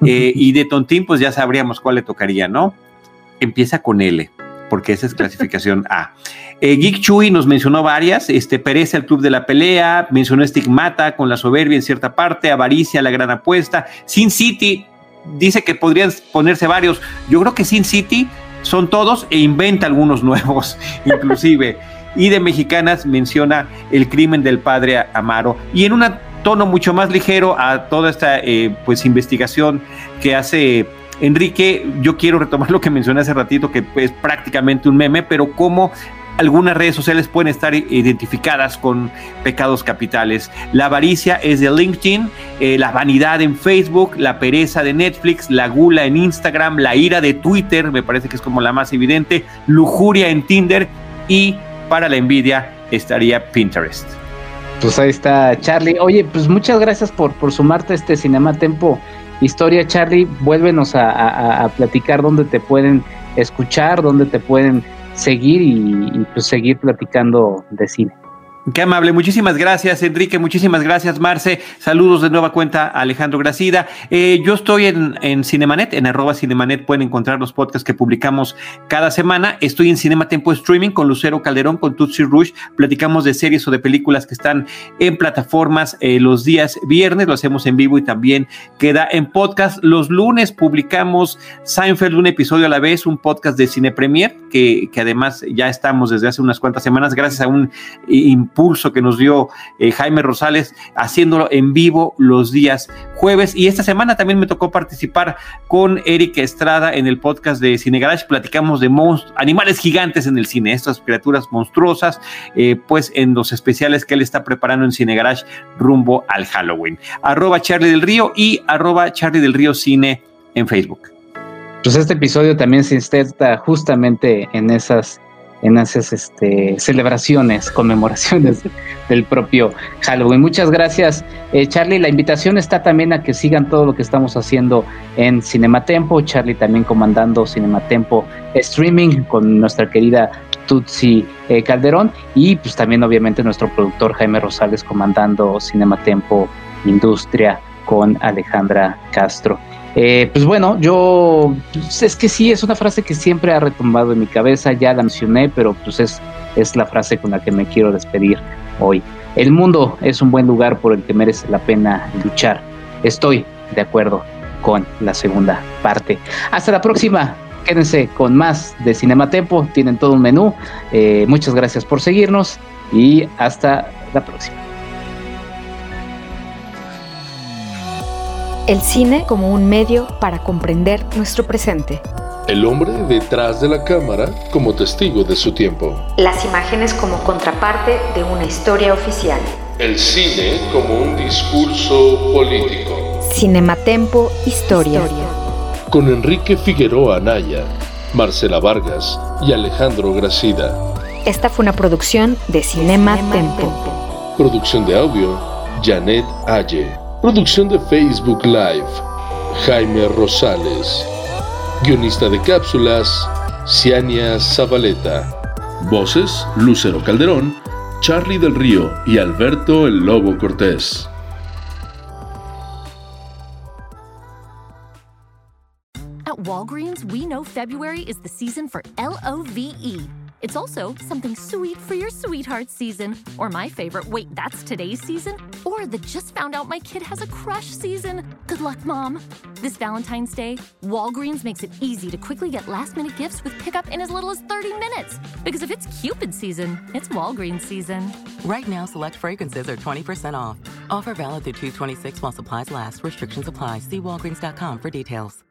Eh, y de Tontín, pues ya sabríamos cuál le tocaría, ¿no? Empieza con L porque esa es clasificación A. Eh, Geek Chuy nos mencionó varias, este, Pereza, el Club de la Pelea, mencionó Estigmata con la soberbia en cierta parte, Avaricia, la gran apuesta, Sin City, dice que podrían ponerse varios, yo creo que Sin City son todos e inventa algunos nuevos, inclusive. y de mexicanas menciona El crimen del padre Amaro. Y en un tono mucho más ligero a toda esta eh, pues investigación que hace Enrique, yo quiero retomar lo que mencioné hace ratito, que es prácticamente un meme, pero cómo algunas redes sociales pueden estar identificadas con pecados capitales. La avaricia es de LinkedIn, eh, la vanidad en Facebook, la pereza de Netflix, la gula en Instagram, la ira de Twitter, me parece que es como la más evidente, lujuria en Tinder y para la envidia estaría Pinterest. Pues ahí está Charlie. Oye, pues muchas gracias por, por sumarte a este Cinema Tempo Historia, Charlie. Vuélvenos a, platicar dónde te pueden escuchar, dónde te pueden seguir y, pues seguir platicando de cine. Qué amable, muchísimas gracias Enrique, muchísimas gracias Marce, saludos de nueva cuenta a Alejandro Gracida. Eh, yo estoy en, Cinemanet, en arroba Cinemanet pueden encontrar los podcasts que publicamos cada semana. Estoy en Cinema Tempo Streaming con Lucero Calderón, con Tutsi Rush, platicamos de series o de películas que están en plataformas eh, los días viernes, lo hacemos en vivo y también queda en podcast. Los lunes publicamos Seinfeld un episodio a la vez, un podcast de Cine Premier, que, que además ya estamos desde hace unas cuantas semanas gracias a un pulso que nos dio eh, Jaime Rosales haciéndolo en vivo los días jueves. Y esta semana también me tocó participar con Erika Estrada en el podcast de Cine Garage. Platicamos de animales gigantes en el cine, estas criaturas monstruosas, eh, pues en los especiales que él está preparando en Cine Garage rumbo al Halloween. Arroba Charlie del Río y arroba Charlie del Río Cine en Facebook. Pues este episodio también se inserta justamente en esas en esas este, celebraciones, conmemoraciones del propio Halloween. Muchas gracias, eh, Charlie. La invitación está también a que sigan todo lo que estamos haciendo en Cinematempo. Charlie también comandando Cinematempo Streaming con nuestra querida Tutsi eh, Calderón y pues también obviamente nuestro productor Jaime Rosales comandando Cinematempo Industria con Alejandra Castro. Eh, pues bueno, yo pues es que sí, es una frase que siempre ha retumbado en mi cabeza, ya la mencioné, pero pues es, es la frase con la que me quiero despedir hoy. El mundo es un buen lugar por el que merece la pena luchar. Estoy de acuerdo con la segunda parte. Hasta la próxima. Quédense con más de Cinematempo. Tienen todo un menú. Eh, muchas gracias por seguirnos y hasta la próxima. El cine como un medio para comprender nuestro presente. El hombre detrás de la cámara como testigo de su tiempo. Las imágenes como contraparte de una historia oficial. El cine como un discurso político. Cinematempo Historia. Con Enrique Figueroa Anaya, Marcela Vargas y Alejandro Gracida. Esta fue una producción de Cinema, Tempo. Producción de audio, Janet Aye. Producción de Facebook Live, Jaime Rosales. Guionista de cápsulas, Ciania Zabaleta. Voces, Lucero Calderón, Charlie del Río y Alberto el Lobo Cortés. At Walgreens, we know February is the season for L-O-V-E. It's also something sweet for your sweetheart season, or my favorite, wait, that's today's season, or the just found out my kid has a crush season. Good luck, Mom. This Valentine's Day, Walgreens makes it easy to quickly get last minute gifts with pickup in as little as 30 minutes. Because if it's Cupid season, it's Walgreens season. Right now, select fragrances are 20% off. Offer valid through 226 while supplies last. Restrictions apply. See walgreens.com for details.